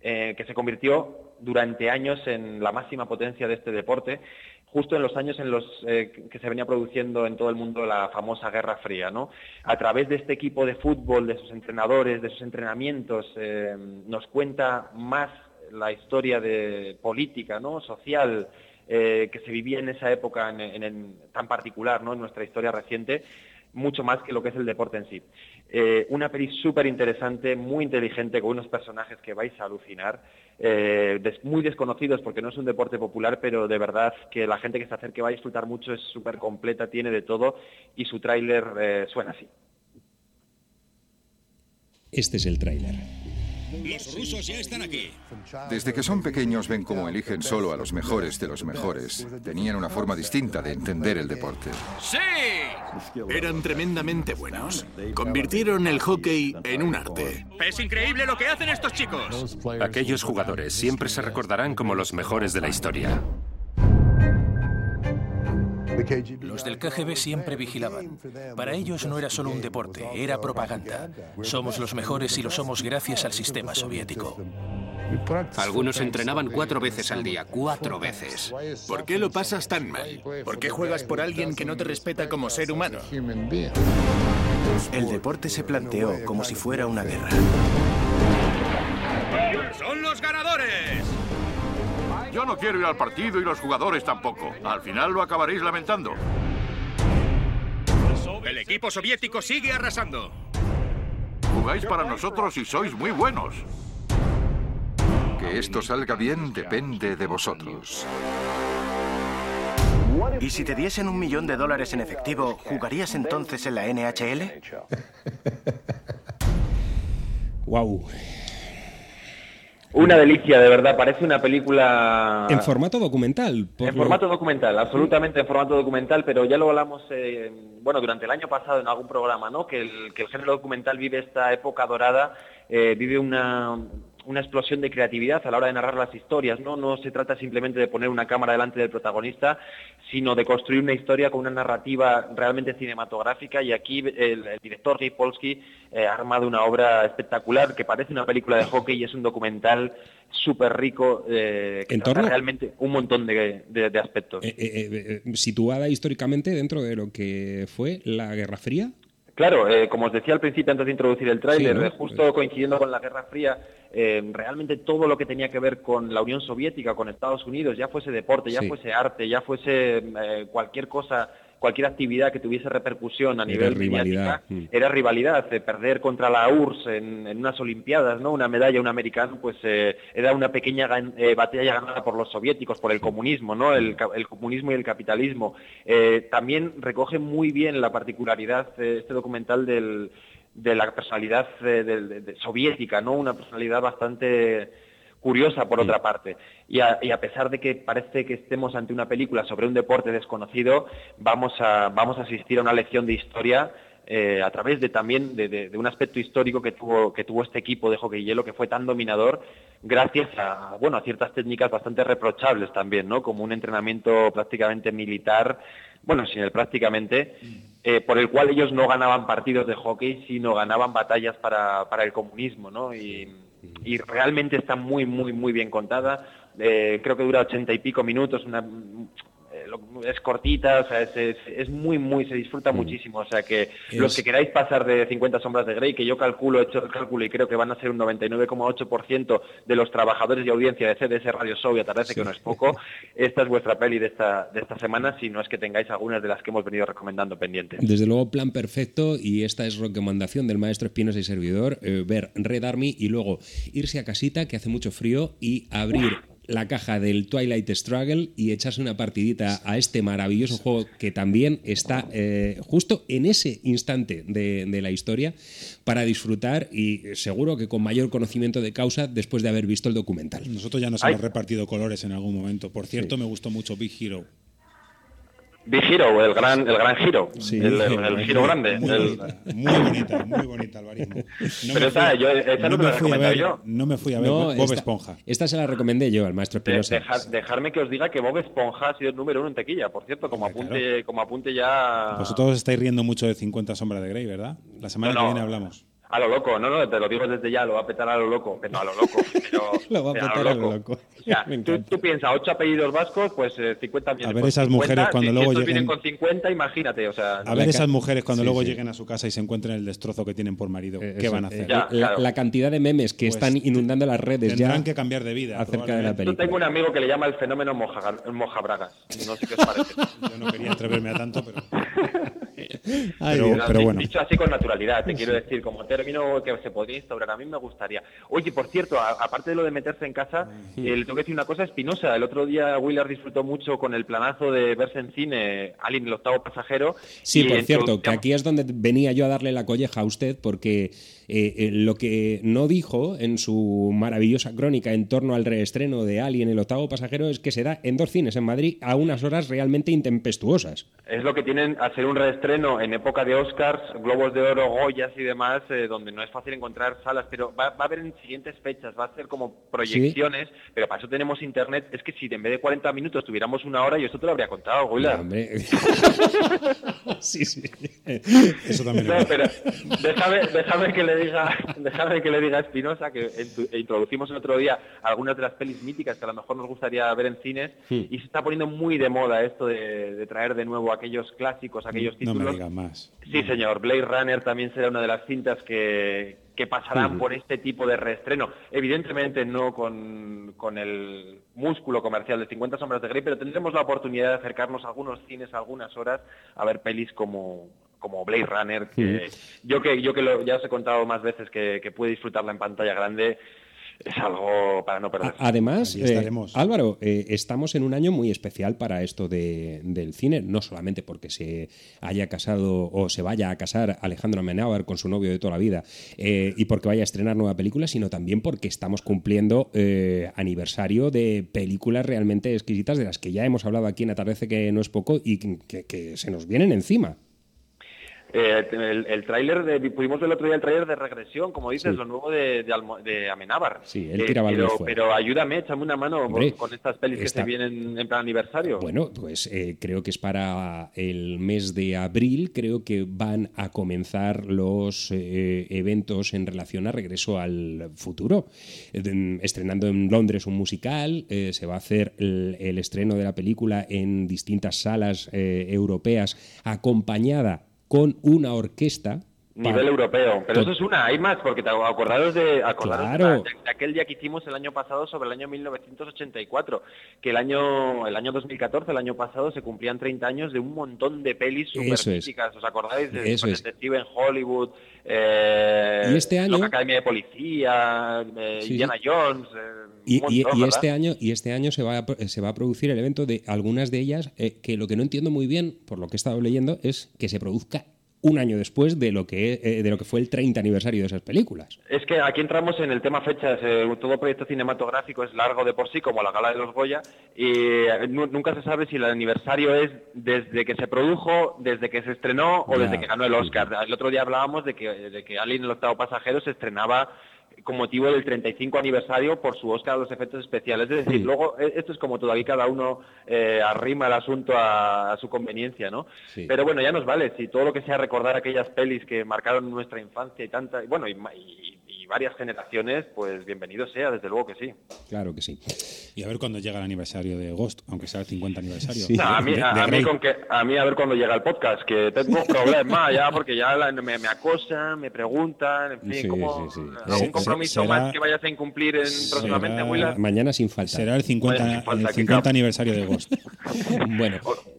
Speaker 13: eh, que se convirtió durante años en la máxima potencia de este deporte, justo en los años en los que se venía produciendo en todo el mundo la famosa Guerra Fría. ¿no? A través de este equipo de fútbol, de sus entrenadores, de sus entrenamientos, nos cuenta más la historia de política, ¿no? social, eh, que se vivía en esa época en, tan particular, ¿no? en nuestra historia reciente, mucho más que lo que es el deporte en sí. Eh, una peli súper interesante, muy inteligente, con unos personajes que vais a alucinar, eh, muy desconocidos porque no es un deporte popular, pero de verdad que la gente que se acerque va a disfrutar mucho, es súper completa, tiene de todo y su tráiler suena así.
Speaker 1: Este es el tráiler.
Speaker 16: Los rusos ya están aquí.
Speaker 17: Desde que son pequeños ven cómo eligen solo a los mejores de los mejores. Tenían una forma distinta de entender el deporte.
Speaker 16: ¡Sí! Eran tremendamente buenos. Convirtieron el hockey en un arte.
Speaker 18: Es increíble lo que hacen estos chicos.
Speaker 19: Aquellos jugadores siempre se recordarán como los mejores de la historia.
Speaker 20: Los del KGB siempre vigilaban. Para ellos no era solo un deporte, era propaganda. Somos los mejores y lo somos gracias al sistema soviético.
Speaker 18: Algunos entrenaban cuatro veces al día, cuatro veces.
Speaker 16: ¿Por qué lo pasas tan mal? ¿Por qué juegas por alguien que no te respeta como ser humano?
Speaker 21: El deporte se planteó como si fuera una guerra.
Speaker 18: ¡Son los ganadores!
Speaker 22: Yo no quiero ir al partido y los jugadores tampoco. Al final lo acabaréis lamentando.
Speaker 18: El equipo soviético sigue arrasando.
Speaker 22: Jugáis para nosotros y sois muy buenos.
Speaker 17: Que esto salga bien depende de vosotros.
Speaker 21: ¿Y si te diesen un millón de dólares en efectivo, ¿jugarías entonces en la NHL?
Speaker 1: Wow.
Speaker 13: Una delicia, de verdad, parece una película...
Speaker 1: En formato documental. por
Speaker 13: En
Speaker 1: lo-
Speaker 13: formato documental, absolutamente en formato documental, pero ya lo hablamos, eh, bueno, durante el año pasado en algún programa, ¿no? Que el, que el género documental vive esta época dorada, eh, vive una, una explosión de creatividad a la hora de narrar las historias, ¿no? No se trata simplemente de poner una cámara delante del protagonista, sino de construir una historia con una narrativa realmente cinematográfica y aquí el, el director Guy Polsky eh, ha armado una obra espectacular que parece una película de hockey y es un documental súper rico eh, que
Speaker 1: En torno-
Speaker 13: realmente un montón de, de- de aspectos.
Speaker 1: Eh, situada históricamente dentro de lo que fue la Guerra Fría.
Speaker 13: Claro, eh, como os decía al principio antes de introducir el tráiler,
Speaker 1: Sí, ¿no?
Speaker 13: eh, justo coincidiendo con la Guerra Fría, eh, realmente todo lo que tenía que ver con la Unión Soviética, con Estados Unidos, ya fuese deporte, ya
Speaker 1: Sí.
Speaker 13: fuese arte, ya fuese eh, cualquier cosa, cualquier actividad que tuviese repercusión a
Speaker 1: Era
Speaker 13: nivel
Speaker 1: rivalidad.
Speaker 13: mediática,
Speaker 1: Mm.
Speaker 13: era rivalidad. eh, perder contra la URSS en, en unas Olimpiadas, ¿no? Una medalla, un americano, pues eh, era una pequeña gan- eh, batalla ganada por los soviéticos, por el comunismo, ¿no? El, ca- el comunismo y el capitalismo. Eh, también recoge muy bien la particularidad este documental del, de la personalidad eh, del- de- de- soviética, ¿no? Una personalidad bastante curiosa por otra parte. Y a, y a pesar de que parece que estemos ante una película sobre un deporte desconocido, vamos a, vamos a asistir a una lección de historia eh, a través de también de, de- de un aspecto histórico que tuvo, que tuvo este equipo de hockey hielo que fue tan dominador gracias a, bueno, a ciertas técnicas bastante reprochables también, ¿no? Como un entrenamiento prácticamente militar, bueno, sin el prácticamente, eh, por el cual ellos no ganaban partidos de hockey, sino ganaban batallas para, para el comunismo, ¿no? Y, y realmente está muy, muy, muy bien contada. Eh, creo que dura ochenta y pico minutos, una, es cortita, o sea, es, es- es muy, muy, se disfruta muchísimo. O sea, que los que queráis pasar de 50 sombras de Grey, que yo calculo, he hecho el cálculo y creo que van a ser un 99,8% de los trabajadores y audiencia de CDS Radio Show, y atardece que no es poco, esta es vuestra peli de esta, de esta semana, si no es que tengáis algunas de las que hemos venido recomendando pendientes.
Speaker 1: Desde luego, plan perfecto, y esta es recomendación del maestro Espinosa y servidor, eh, ver Red Army y luego irse a casita, que hace mucho frío, y abrir la caja del Twilight Struggle y echarse una partidita a este maravilloso juego que también está eh, justo en ese instante de, de la historia para disfrutar y seguro que con mayor conocimiento de causa después de haber visto el documental.
Speaker 14: Nosotros ya nos
Speaker 13: Ay.
Speaker 14: hemos repartido colores en algún momento. Por cierto, me gustó mucho Big Hero.
Speaker 13: Big Hero, el gran, el gran giro,
Speaker 14: Sí.
Speaker 13: el, el- el giro grande.
Speaker 14: Muy
Speaker 13: el-
Speaker 14: bonita, muy bonita, muy bonita, Alvarismo. No
Speaker 13: Pero
Speaker 14: fui-
Speaker 13: yo- esa no te la he
Speaker 14: me fui a
Speaker 13: recomendado
Speaker 14: ver,
Speaker 13: yo.
Speaker 14: No me fui a ver
Speaker 1: No,
Speaker 14: Bob
Speaker 1: esta-
Speaker 14: Esponja.
Speaker 1: Esta se la recomendé yo al maestro
Speaker 13: De-
Speaker 1: Espinosa.
Speaker 13: dejar- dejarme que os diga que Bob Esponja ha sido el número uno en tequilla, por cierto, como apunte, como apunte ya
Speaker 14: Vosotros estáis riendo mucho de 50 sombras de Grey, ¿verdad? La semana
Speaker 13: No,
Speaker 14: que
Speaker 13: no.
Speaker 14: viene hablamos.
Speaker 13: A lo loco, no, no, te lo digo desde ya, lo va a petar a lo loco, pero no a lo loco, pero
Speaker 1: Lo va a petar a lo loco.
Speaker 13: O sea, tú, tú piensas, ocho apellidos vascos, pues eh, 50 millones.
Speaker 14: A ver esas
Speaker 13: 50,
Speaker 14: mujeres cuando
Speaker 13: si
Speaker 14: luego
Speaker 13: estos vienen
Speaker 14: lleguen-
Speaker 13: con 50, imagínate, o sea...
Speaker 14: A ver esas mujeres cuando
Speaker 1: Sí,
Speaker 14: luego
Speaker 1: sí.
Speaker 14: lleguen a su casa y se encuentren el destrozo que tienen por marido. ¿Qué
Speaker 1: Eso,
Speaker 14: van a
Speaker 1: eh,
Speaker 14: hacer?
Speaker 1: la, la cantidad de memes que
Speaker 14: Pues
Speaker 1: están inundando las redes ya
Speaker 14: Tendrán que cambiar de vida.
Speaker 1: acerca de la
Speaker 13: Yo
Speaker 1: película.
Speaker 13: tengo un amigo que le llama el fenómeno moja, mojabragas, no sé qué os parece.
Speaker 14: Yo no quería atreverme a tanto, pero...
Speaker 1: Ay,
Speaker 14: pero, bueno.
Speaker 13: Dicho así con naturalidad, te quiero decir, como término que se podría instaurar, a mí me gustaría. Oye, por cierto, a- aparte de lo de meterse en casa, eh, le tengo que decir una cosa espinosa. El otro día Willard disfrutó mucho con el planazo de verse en cine Alien, el octavo pasajero.
Speaker 1: Sí,
Speaker 13: y
Speaker 1: por cierto, que aquí es donde venía yo a darle la colleja a usted, porque eh, eh, lo que no dijo en su maravillosa crónica en torno al reestreno de Alien, el octavo pasajero, es que se da en dos cines en Madrid a unas horas realmente intempestuosas.
Speaker 13: Es lo que tienen al ser un reestreno en época de Oscars, Globos de Oro, Goyas y demás, eh, donde no es fácil encontrar salas, pero va, va a haber en siguientes fechas, va a ser como proyecciones, pero para eso tenemos internet. Es que si en vez de 40 minutos tuviéramos una hora, yo esto te lo habría contado.
Speaker 1: Hombre. sí, sí.
Speaker 14: Eso también
Speaker 13: No, pero déjame, déjame que le diga, déjame que le diga a Espinosa que introducimos el otro día algunas de las pelis míticas que a lo mejor nos gustaría ver en cines y se está poniendo muy de moda esto de, de traer de nuevo aquellos clásicos, aquellos
Speaker 14: No me
Speaker 13: títulos.
Speaker 14: digas más.
Speaker 13: Sí, señor. Blade Runner también será una de las cintas que, que pasarán por este tipo de reestreno. Evidentemente no con, con el músculo comercial de 50 sombras de Grey, pero tendremos la oportunidad de acercarnos a algunos cines algunas horas a ver pelis como como Blade Runner, que yo que yo que lo- ya os he contado más veces que, que pude disfrutarla en pantalla grande, es algo para no perder.
Speaker 1: Además, eh,
Speaker 14: estaremos.
Speaker 1: Álvaro, eh, estamos en un año muy especial para esto de- del cine, no solamente porque se haya casado o se vaya a casar Alejandro Amenábar con su novio de toda la vida eh, y porque vaya a estrenar nueva película, sino también porque estamos cumpliendo eh, aniversario de películas realmente exquisitas de las que ya hemos hablado aquí en Atardece que no es poco y que, que se nos vienen encima.
Speaker 13: Eh, el el tráiler pudimos ver el otro día el tráiler de regresión, como dices,
Speaker 1: Sí.
Speaker 13: lo nuevo de, de, de Amenábar.
Speaker 1: Sí, él
Speaker 13: Eh,
Speaker 1: tira balones
Speaker 13: pero, pero ayúdame, échame una mano
Speaker 1: Hombre,
Speaker 13: con, con estas pelis que se vienen en plan aniversario.
Speaker 1: Bueno, pues eh, creo que es para el mes de abril, creo que van a comenzar los eh, eventos en relación a Regreso al Futuro. Eh, Estrenando en Londres un musical, eh, se va a hacer el, el estreno de la película en distintas salas eh, europeas, acompañada con una orquesta.
Speaker 13: Nivel
Speaker 1: para-
Speaker 13: europeo. Pero eso es una, hay más, porque te acordaros de, acordaros de
Speaker 1: Claro.
Speaker 13: la- de, de aquel día que hicimos el año pasado sobre el año 1984, que el año el año 2014, el año pasado, se cumplían 30 años de un montón de pelis super
Speaker 1: Eso es.
Speaker 13: ¿os acordáis? De
Speaker 1: Eso es.
Speaker 13: Detective en Hollywood, eh,
Speaker 1: Y este año-
Speaker 13: Loca Academia de Policía, eh,
Speaker 1: Sí,
Speaker 13: Indiana
Speaker 1: sí.
Speaker 13: Jones... eh,
Speaker 1: Y, y-
Speaker 13: montón,
Speaker 1: y
Speaker 13: ¿verdad?
Speaker 1: este año y este año se va a, se va a producir el evento de algunas de ellas eh, que lo que no entiendo muy bien por lo que he estado leyendo es que se produzca un año después de lo que eh, de lo que fue el 30 aniversario de esas películas.
Speaker 13: Es que aquí entramos en el tema fechas. eh, todo proyecto cinematográfico es largo de por sí, como la gala de los Goya, y eh, nu- nunca se sabe si el aniversario es desde que se produjo, desde que se estrenó o
Speaker 1: Ya.
Speaker 13: desde que ganó el Oscar. El otro día hablábamos de que, de que Alien el octavo pasajero se estrenaba con motivo del 35 aniversario por su Oscar a los efectos especiales. Es decir, luego eh, esto es como todo, aquí cada uno eh, arrima el asunto a, a su conveniencia, ¿no?
Speaker 1: Sí.
Speaker 13: Pero bueno, ya nos vale, si todo lo que sea recordar aquellas pelis que marcaron nuestra infancia y tanta, y bueno, y, y- y varias generaciones, pues bienvenido sea, desde luego que sí.
Speaker 1: Claro que sí.
Speaker 14: Y a ver cuándo llega el aniversario de Ghost, aunque sea el 50 aniversario.
Speaker 13: No, a, mí, a- a mí con que, a mí a ver cuando llega el podcast, que tengo problemas ya, porque ya la- me, me acosan, me preguntan, en fin,
Speaker 1: Sí,
Speaker 13: como
Speaker 1: sí, sí.
Speaker 13: algún
Speaker 1: Se-
Speaker 13: compromiso
Speaker 1: será-
Speaker 13: más que vayas a incumplir en, próximamente, Willard.
Speaker 1: Mañana sin falta.
Speaker 14: Será el 50,
Speaker 13: Vaya, sin falta,
Speaker 14: el
Speaker 13: que
Speaker 14: 50
Speaker 13: cap-
Speaker 14: aniversario de Ghost.
Speaker 1: bueno,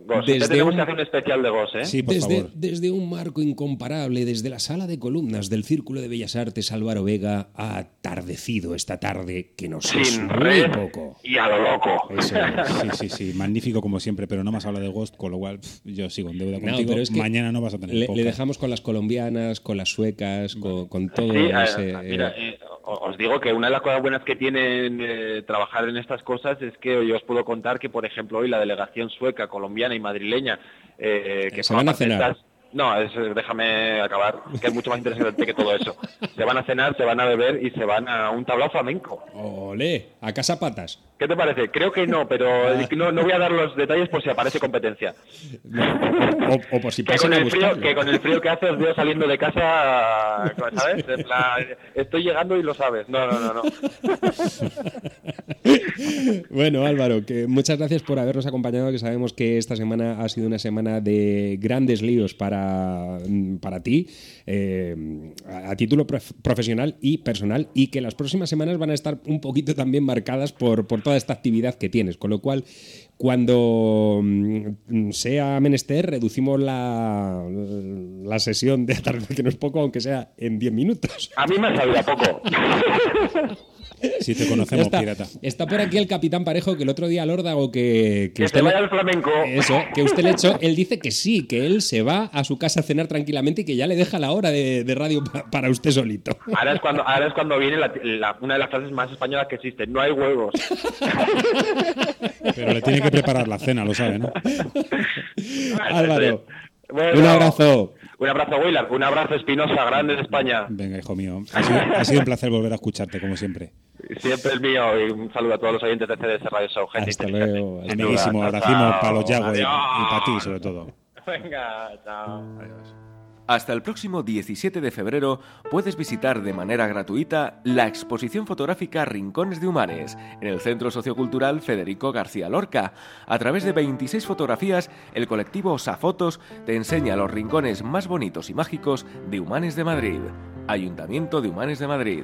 Speaker 13: Ghost, ya
Speaker 1: desde
Speaker 13: tenemos
Speaker 1: un-
Speaker 13: que hacer un especial de Ghost, ¿eh?
Speaker 14: Sí, por
Speaker 1: desde,
Speaker 14: favor.
Speaker 1: desde un marco incomparable, desde la sala de columnas del Círculo de Bellas Artes, Álvaro Vega ha atardecido esta tarde que nos es muy poco.
Speaker 13: y a lo loco.
Speaker 1: Eso es.
Speaker 14: Sí, sí, sí, magnífico como siempre, pero no más habla de Ghost, con lo cual yo sigo en deuda
Speaker 1: No,
Speaker 14: contigo.
Speaker 1: pero es que
Speaker 14: Mañana no vas a tener
Speaker 1: le, le dejamos con las colombianas, con las suecas, con, con todo
Speaker 13: Sí, eh,
Speaker 1: ese,
Speaker 13: mira, eh, o- os digo que una de las cosas buenas que tienen eh, trabajar en estas cosas es que yo os puedo contar que, por ejemplo, hoy la delegación sueca, colombiana y madrileña eh, que
Speaker 1: Se van a cenar.
Speaker 13: estas- No, es, déjame acabar, que es mucho más interesante que todo eso. Se van a cenar, se van a beber y se van a un tablao flamenco.
Speaker 1: Olé, a casa patas.
Speaker 13: ¿Qué te parece? Creo que no, pero
Speaker 1: Ah.
Speaker 13: no, no voy a dar los detalles por si aparece competencia.
Speaker 1: O, o por si
Speaker 13: Que
Speaker 1: pasan
Speaker 13: con, el frío, que con el frío que hace os veo saliendo de casa, ¿sabes? En plan, estoy llegando y lo sabes. No, no, no, no.
Speaker 1: Bueno, Álvaro, que muchas gracias por habernos acompañado, que sabemos que esta semana ha sido una semana de grandes líos para, para ti, eh, a, a título prof- profesional y personal, y que las próximas semanas van a estar un poquito también marcadas por, por toda esta actividad que tienes, con lo cual... Cuando mm, sea menester, reducimos la, la sesión de atardecer, que no es poco, aunque sea en 10 minutos.
Speaker 13: A mí me ha sabido a poco.
Speaker 14: Si te conocemos,
Speaker 1: está.
Speaker 14: pirata.
Speaker 1: Está por aquí el capitán Parejo, que el otro día al órdago que,
Speaker 13: Que
Speaker 1: usted
Speaker 13: se
Speaker 1: le-
Speaker 13: vaya al flamenco.
Speaker 1: Eso, que usted le echó, él dice que sí, que él se va a su casa a cenar tranquilamente y que ya le deja la hora de, de radio pa- para usted solito.
Speaker 13: Ahora es cuando, ahora es cuando viene la- la- una de las frases más españolas que existen. No hay huevos.
Speaker 14: Pero le tiene que preparar la cena, lo sabe, ¿no?
Speaker 1: Álvaro,
Speaker 13: Bueno,
Speaker 1: un abrazo.
Speaker 13: Un abrazo, Willard. Un abrazo, Espinosa, grande de España.
Speaker 14: Venga, hijo mío. Ha sido, ha sido un placer volver a escucharte, como siempre.
Speaker 13: Siempre el mío. Y un saludo a todos los oyentes de CDS Radio Show. Gente
Speaker 1: Hasta luego.
Speaker 14: Amiguísimo, abracimo para los Yago y, para ti, sobre todo.
Speaker 13: Venga, chao.
Speaker 7: Hasta el próximo 17 de febrero puedes visitar de manera gratuita la exposición fotográfica Rincones de Humanes en el Centro Sociocultural Federico García Lorca. A través de 26 fotografías, el colectivo Osafotos te enseña los rincones más bonitos y mágicos de Humanes de Madrid. Ayuntamiento de Humanes de Madrid.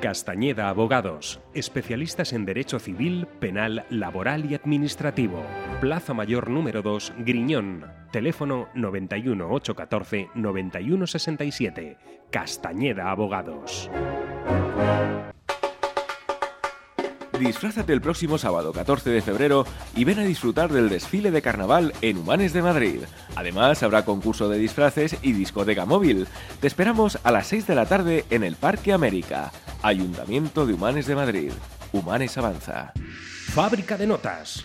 Speaker 1: Castañeda Abogados, especialistas en Derecho Civil, Penal, Laboral y Administrativo. Plaza Mayor número 2, Griñón. Teléfono 91 814 9167. Castañeda Abogados.
Speaker 7: Disfrázate el próximo sábado 14 de febrero y ven a disfrutar del desfile de carnaval en Humanes de Madrid. Además, habrá concurso de disfraces y discoteca móvil. Te esperamos a las 6 de la tarde en el Parque América. Ayuntamiento de Humanes de Madrid. Humanes Avanza.
Speaker 1: Fábrica de Notas.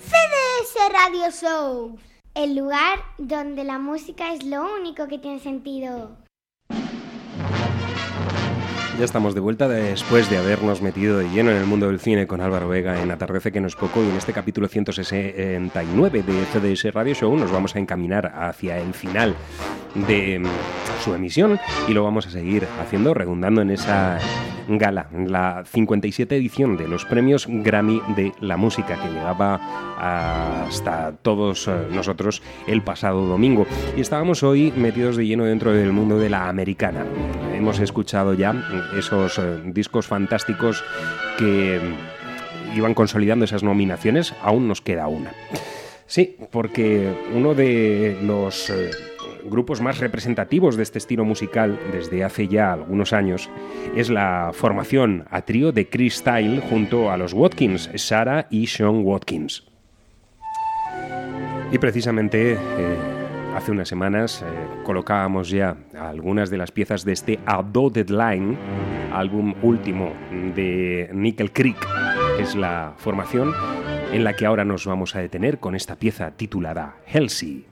Speaker 8: CDS Radio Show, el lugar donde la música es lo único que tiene sentido.
Speaker 1: Ya estamos de vuelta después de habernos metido de lleno en el mundo del cine con Álvaro Vega en Atardece que no es poco y en este capítulo 169 de CDS Radio Show nos vamos a encaminar hacia el final de mm, su emisión y lo vamos a seguir haciendo redundando en esa gala, la 57 edición de los premios Grammy de la música que llegaba hasta todos eh, nosotros el pasado domingo. Y estábamos hoy metidos de lleno dentro del mundo de la americana. Hemos escuchado ya esos eh, discos fantásticos que iban consolidando esas nominaciones, aún nos queda una. Sí, porque uno de los eh, grupos más representativos de este estilo musical desde hace ya algunos años es la formación a trío de Chris Style junto a los Watkins, Sarah y Sean Watkins. Y precisamente eh, hace unas semanas eh, colocábamos ya algunas de las piezas de este Outdoor Deadline, álbum último de Nickel Creek, es la formación en la que ahora nos vamos a detener con esta pieza titulada Halsey.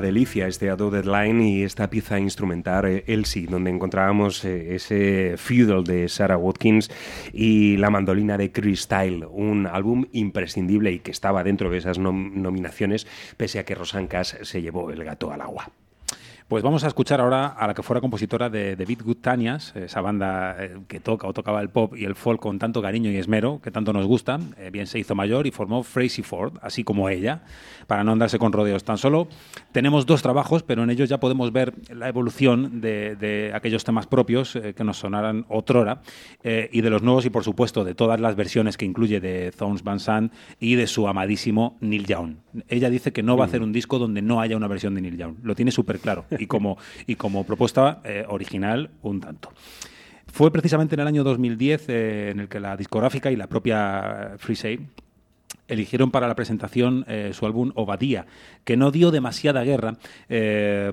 Speaker 1: Delicia este Ado Deadline y esta pieza instrumental eh, Elsie, donde encontrábamos eh, ese fiddle de Sarah Watkins y la mandolina de Chris Style, un álbum imprescindible y que estaba dentro de esas nom- nominaciones, pese a que Rosan se llevó el gato al agua.
Speaker 3: Pues vamos a escuchar ahora a la que fuera compositora de Good Tanias, esa banda eh, que toca o tocaba el pop y el folk con tanto cariño y esmero, que tanto nos gusta. Bien se hizo mayor y formó Frazee Ford, así como ella, para no andarse con rodeos. Tan solo tenemos dos trabajos, pero en ellos ya podemos ver la evolución de, aquellos temas propios eh, que nos sonaran otrora eh, y de los nuevos y, por supuesto, de todas las versiones que incluye de Thorns Van Sant y de su amadísimo Neil Young. Ella dice que no va a hacer un disco donde no haya una versión de Neil Young. Lo tiene súper claro y como, y como propuesta eh, original, un tanto. Fue precisamente en el año 2010 eh, en el que la discográfica y la propia Free Sale eligieron para la presentación eh, su álbum Obadía, que no dio demasiada guerra. eh,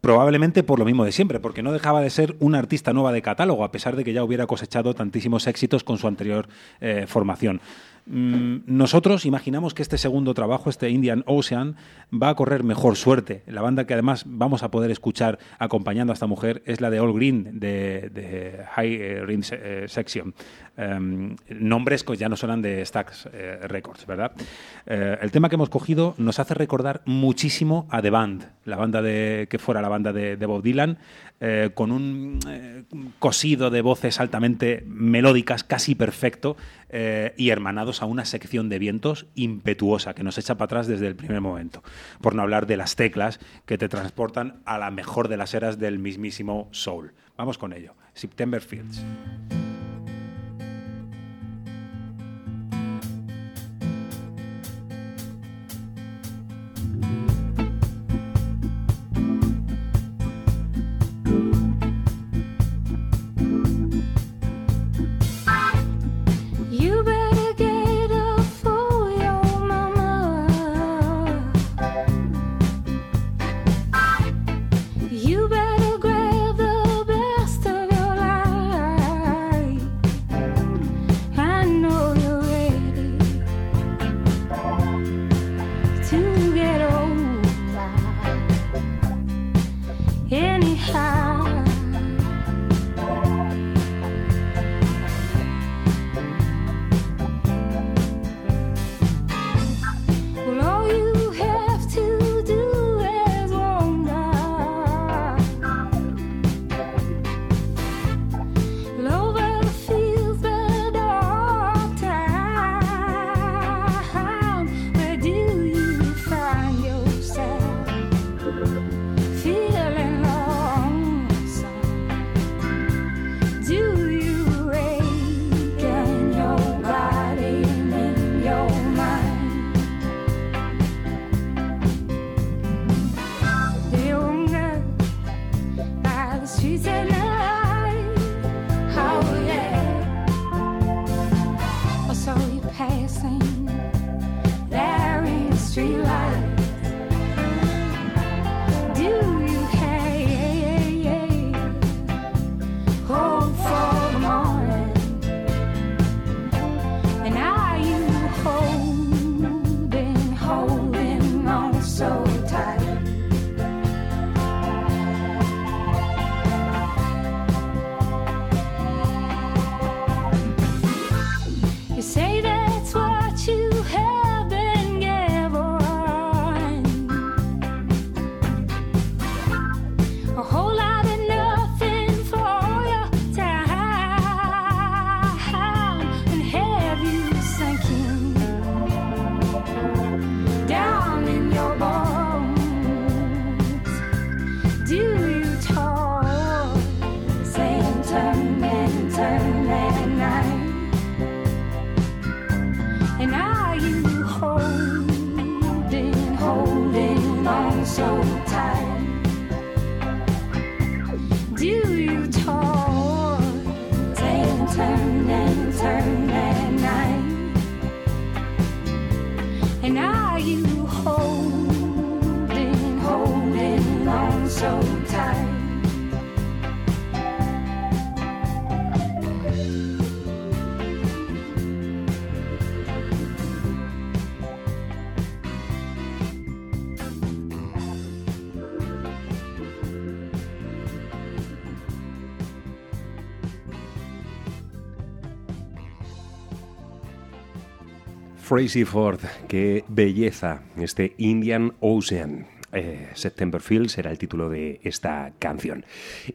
Speaker 3: Probablemente por lo mismo de siempre, porque no dejaba de ser una artista nueva de catálogo, a pesar de que ya hubiera cosechado tantísimos éxitos con su anterior eh, formación. Mm, nosotros imaginamos que este segundo trabajo, este Indian Ocean, va a correr mejor suerte. La banda que además vamos a poder escuchar acompañando a esta mujer es la de All Green, de, de High eh, Green Se- Em, nombres que ya no suenan de Stax eh, Records, ¿verdad? Eh, el tema que hemos cogido nos hace recordar muchísimo a The Band, la banda de, que fuera la banda de, Bob Dylan, eh, con un eh, cosido de voces altamente melódicas, casi perfecto, y hermanados a una sección de vientos impetuosa que nos echa para atrás desde el primer momento. Por no hablar de las teclas que te transportan a la mejor de las eras del mismísimo soul. Vamos con ello. September Fields.
Speaker 1: Frazee Ford, qué belleza, este Indian Ocean.
Speaker 23: Eh, September Fields era el título de esta canción.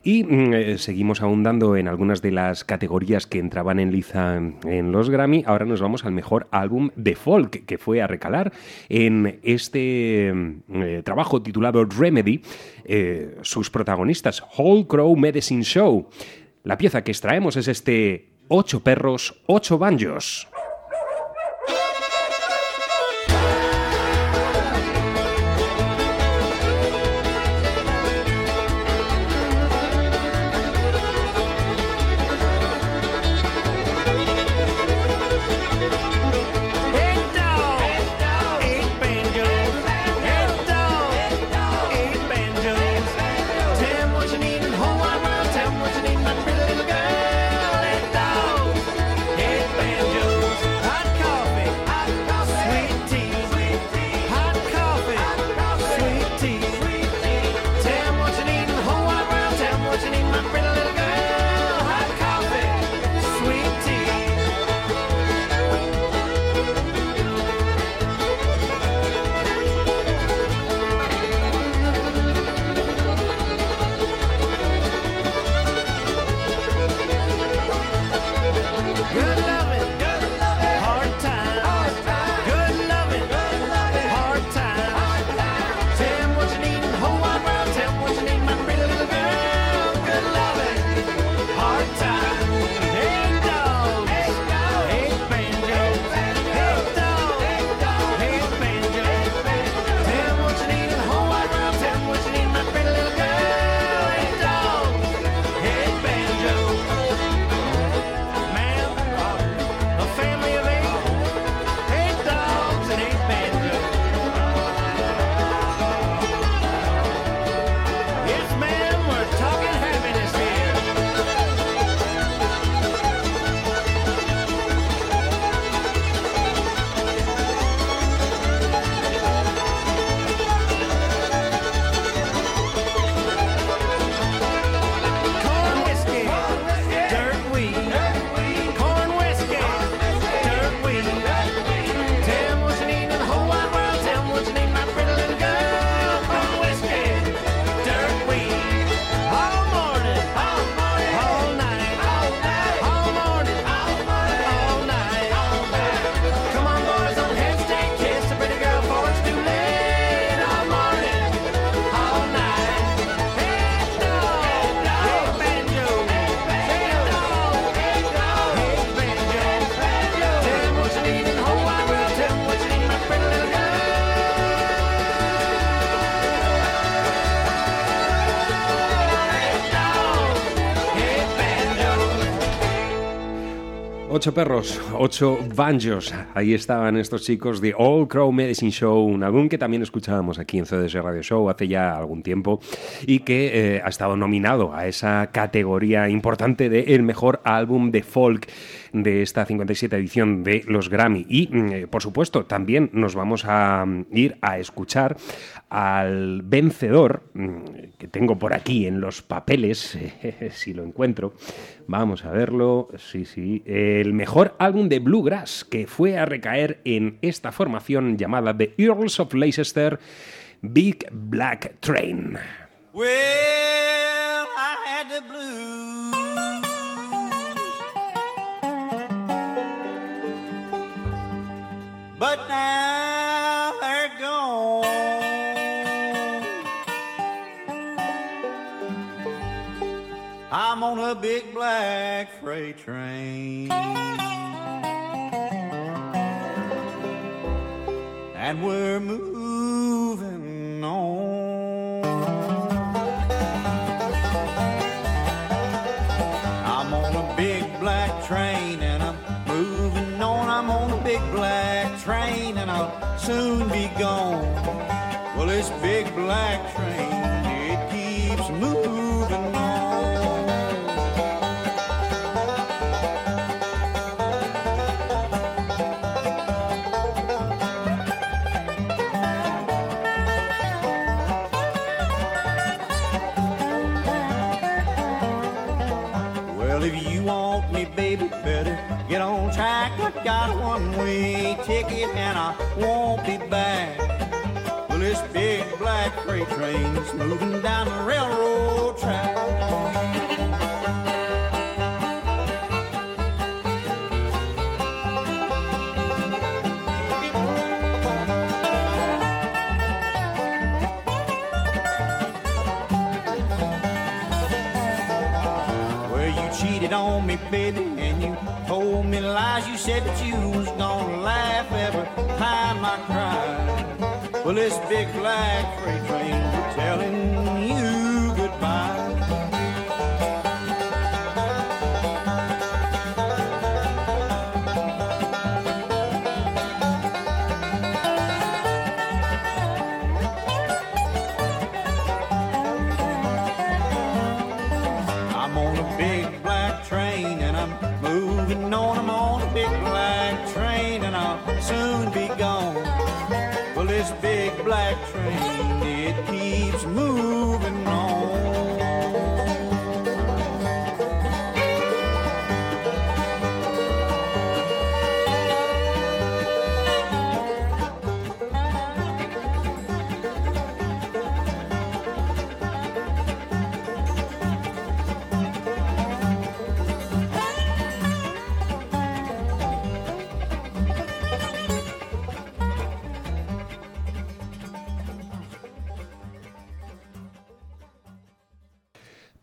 Speaker 23: Y mm, eh, seguimos ahondando en algunas de las categorías que entraban en liza en los Grammy. Ahora nos vamos al mejor álbum de folk que fue a recalar en este mm, eh, trabajo titulado Remedy. sus protagonistas, Whole Crow Medicine Show. La pieza que extraemos es este Ocho perros, ocho banjos. Ocho perros, ocho banjos. Ahí estaban estos chicos de All Crow Medicine Show, un álbum que también escuchábamos aquí en CDS Radio Show hace ya algún tiempo y que eh, ha estado nominado a esa categoría importante de el mejor álbum de folk de esta 57 edición de los Grammy. Y, mm, eh, por supuesto, también nos vamos a mm, ir a escuchar al vencedor, mm, que tengo por aquí en los papeles, si lo encuentro. Vamos a verlo. Sí, sí. El mejor álbum de Bluegrass que fue a recaer en esta formación llamada The Earls of Leicester, Big Black Train.
Speaker 24: Well, I had the blues. But now they're gone. I'm on a big black freight train. And we're moving train and I'll soon be gone. Well, this big black train, it keeps moving on. Well, if you want me, baby, better get on track. I got a one-way ticket and I won't be back. Well, this big black black freight trains moving down the railroad track. Said that you was gonna laugh every time I cried. Well, this big black freight train telling soon be gone. Well, this big black train, it keeps moving on.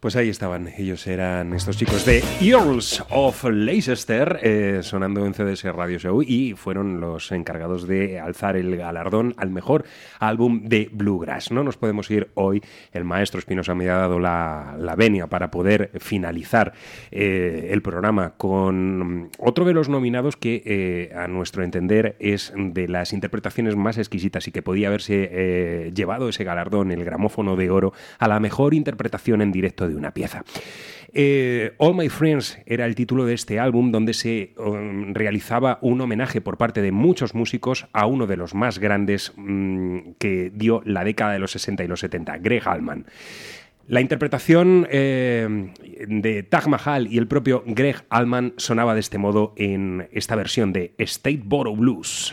Speaker 1: Pues ahí estaban, ellos eran estos chicos de Earls of Leicester, eh, sonando en CDS Radio Show y fueron los encargados de alzar el galardón al mejor álbum de Bluegrass. No nos podemos ir hoy, el maestro Espinosa me ha dado la, la venia para poder finalizar eh, el programa con otro de los nominados que eh, a nuestro entender es de las interpretaciones más exquisitas y que podía haberse llevado ese galardón, el gramófono de oro, a la mejor interpretación en directo de una pieza. Eh, All My Friends era el título de este álbum donde se um, realizaba un homenaje por parte de muchos músicos a uno de los más grandes mm, que dio la década de los 60 y los 70, Greg Allman. La interpretación eh, de Taj Mahal y el propio Greg Allman sonaba de este modo en esta versión de State Borough Blues.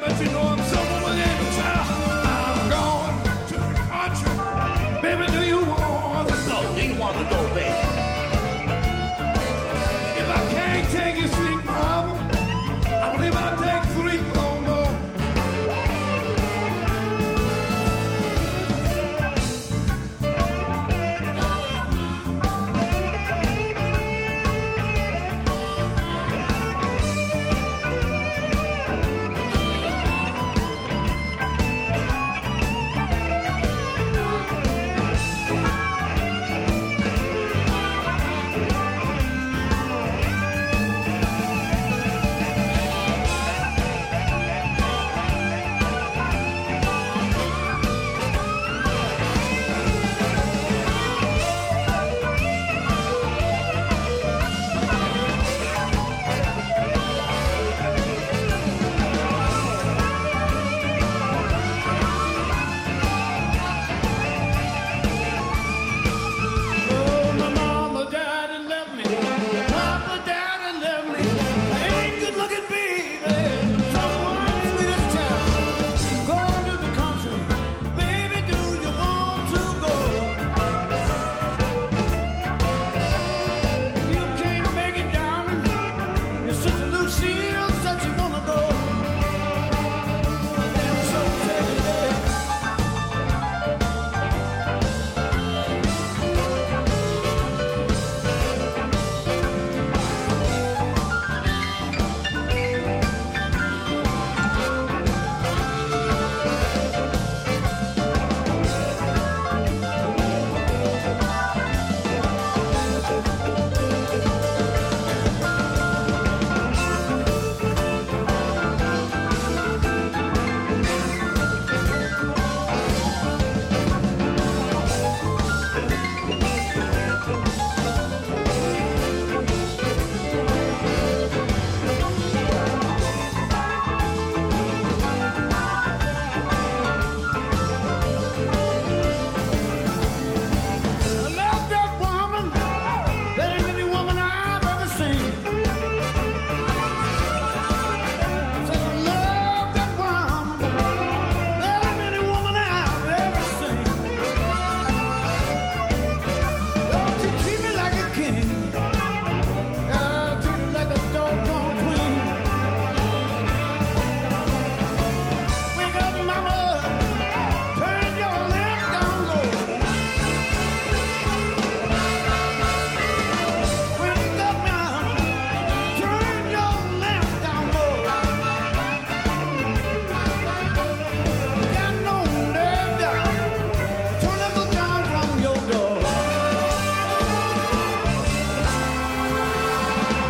Speaker 24: Looking,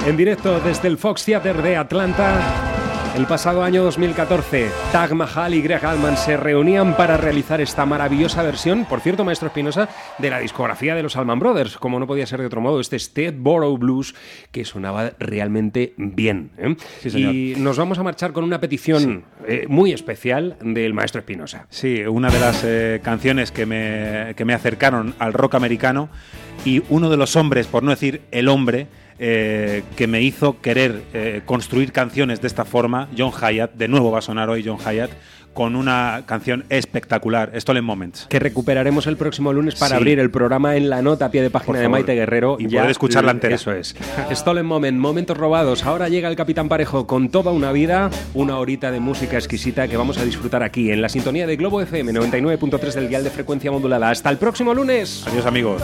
Speaker 1: En directo desde el Fox Theater de Atlanta, el pasado año 2014, Tag Mahal y Greg Allman se reunían para realizar esta maravillosa versión, por cierto, maestro Espinosa, de la discografía de los Allman Brothers, como no podía ser de otro modo, este State Borough Blues, que sonaba realmente bien. ¿eh?
Speaker 2: Sí, señor.
Speaker 1: Y nos vamos a marchar con una petición eh, muy especial del maestro Espinosa.
Speaker 2: Sí, una de las eh, canciones que me, que me acercaron al rock americano y uno de los hombres, por no decir el hombre, eh, que me hizo querer eh, construir canciones de esta forma, John Hyatt, de nuevo va a sonar hoy John Hyatt, con una canción espectacular, Stolen Moments.
Speaker 1: Que recuperaremos el próximo lunes para
Speaker 2: Sí.
Speaker 1: abrir el programa en la nota a pie de página de. Maite Guerrero.
Speaker 2: Y poder escucharla entera.
Speaker 1: Eso es. Stolen Moment, momentos robados. Ahora llega el Capitán Parejo con toda una vida, una horita de música exquisita que vamos a disfrutar aquí en la sintonía de Globo FM 99.3 del dial de frecuencia modulada. Hasta el próximo lunes.
Speaker 2: Adiós amigos.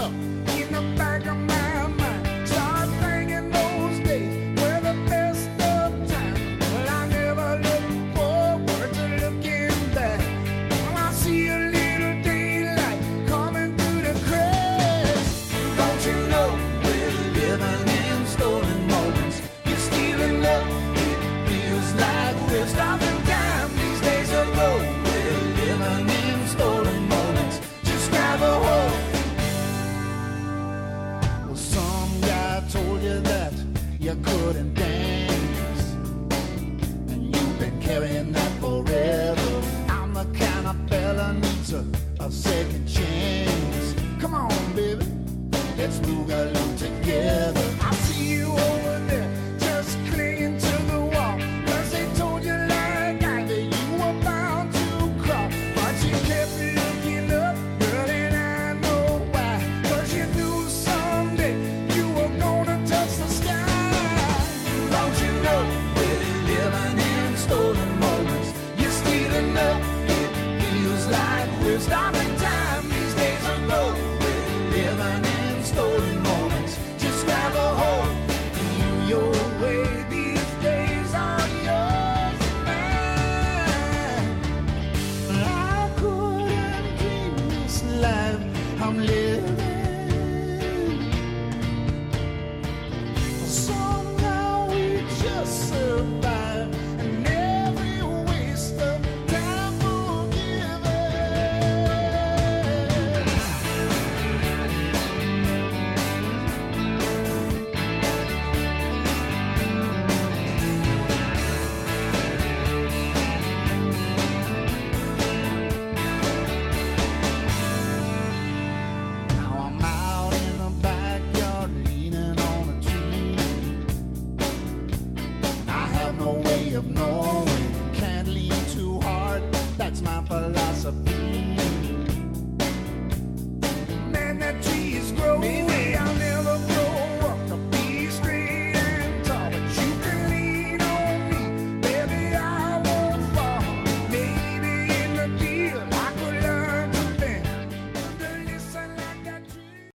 Speaker 9: You couldn't dance, and you've been carrying that forever. I'm the kind of fella needs a, a second chance. Come on, baby, let's move along together. I see you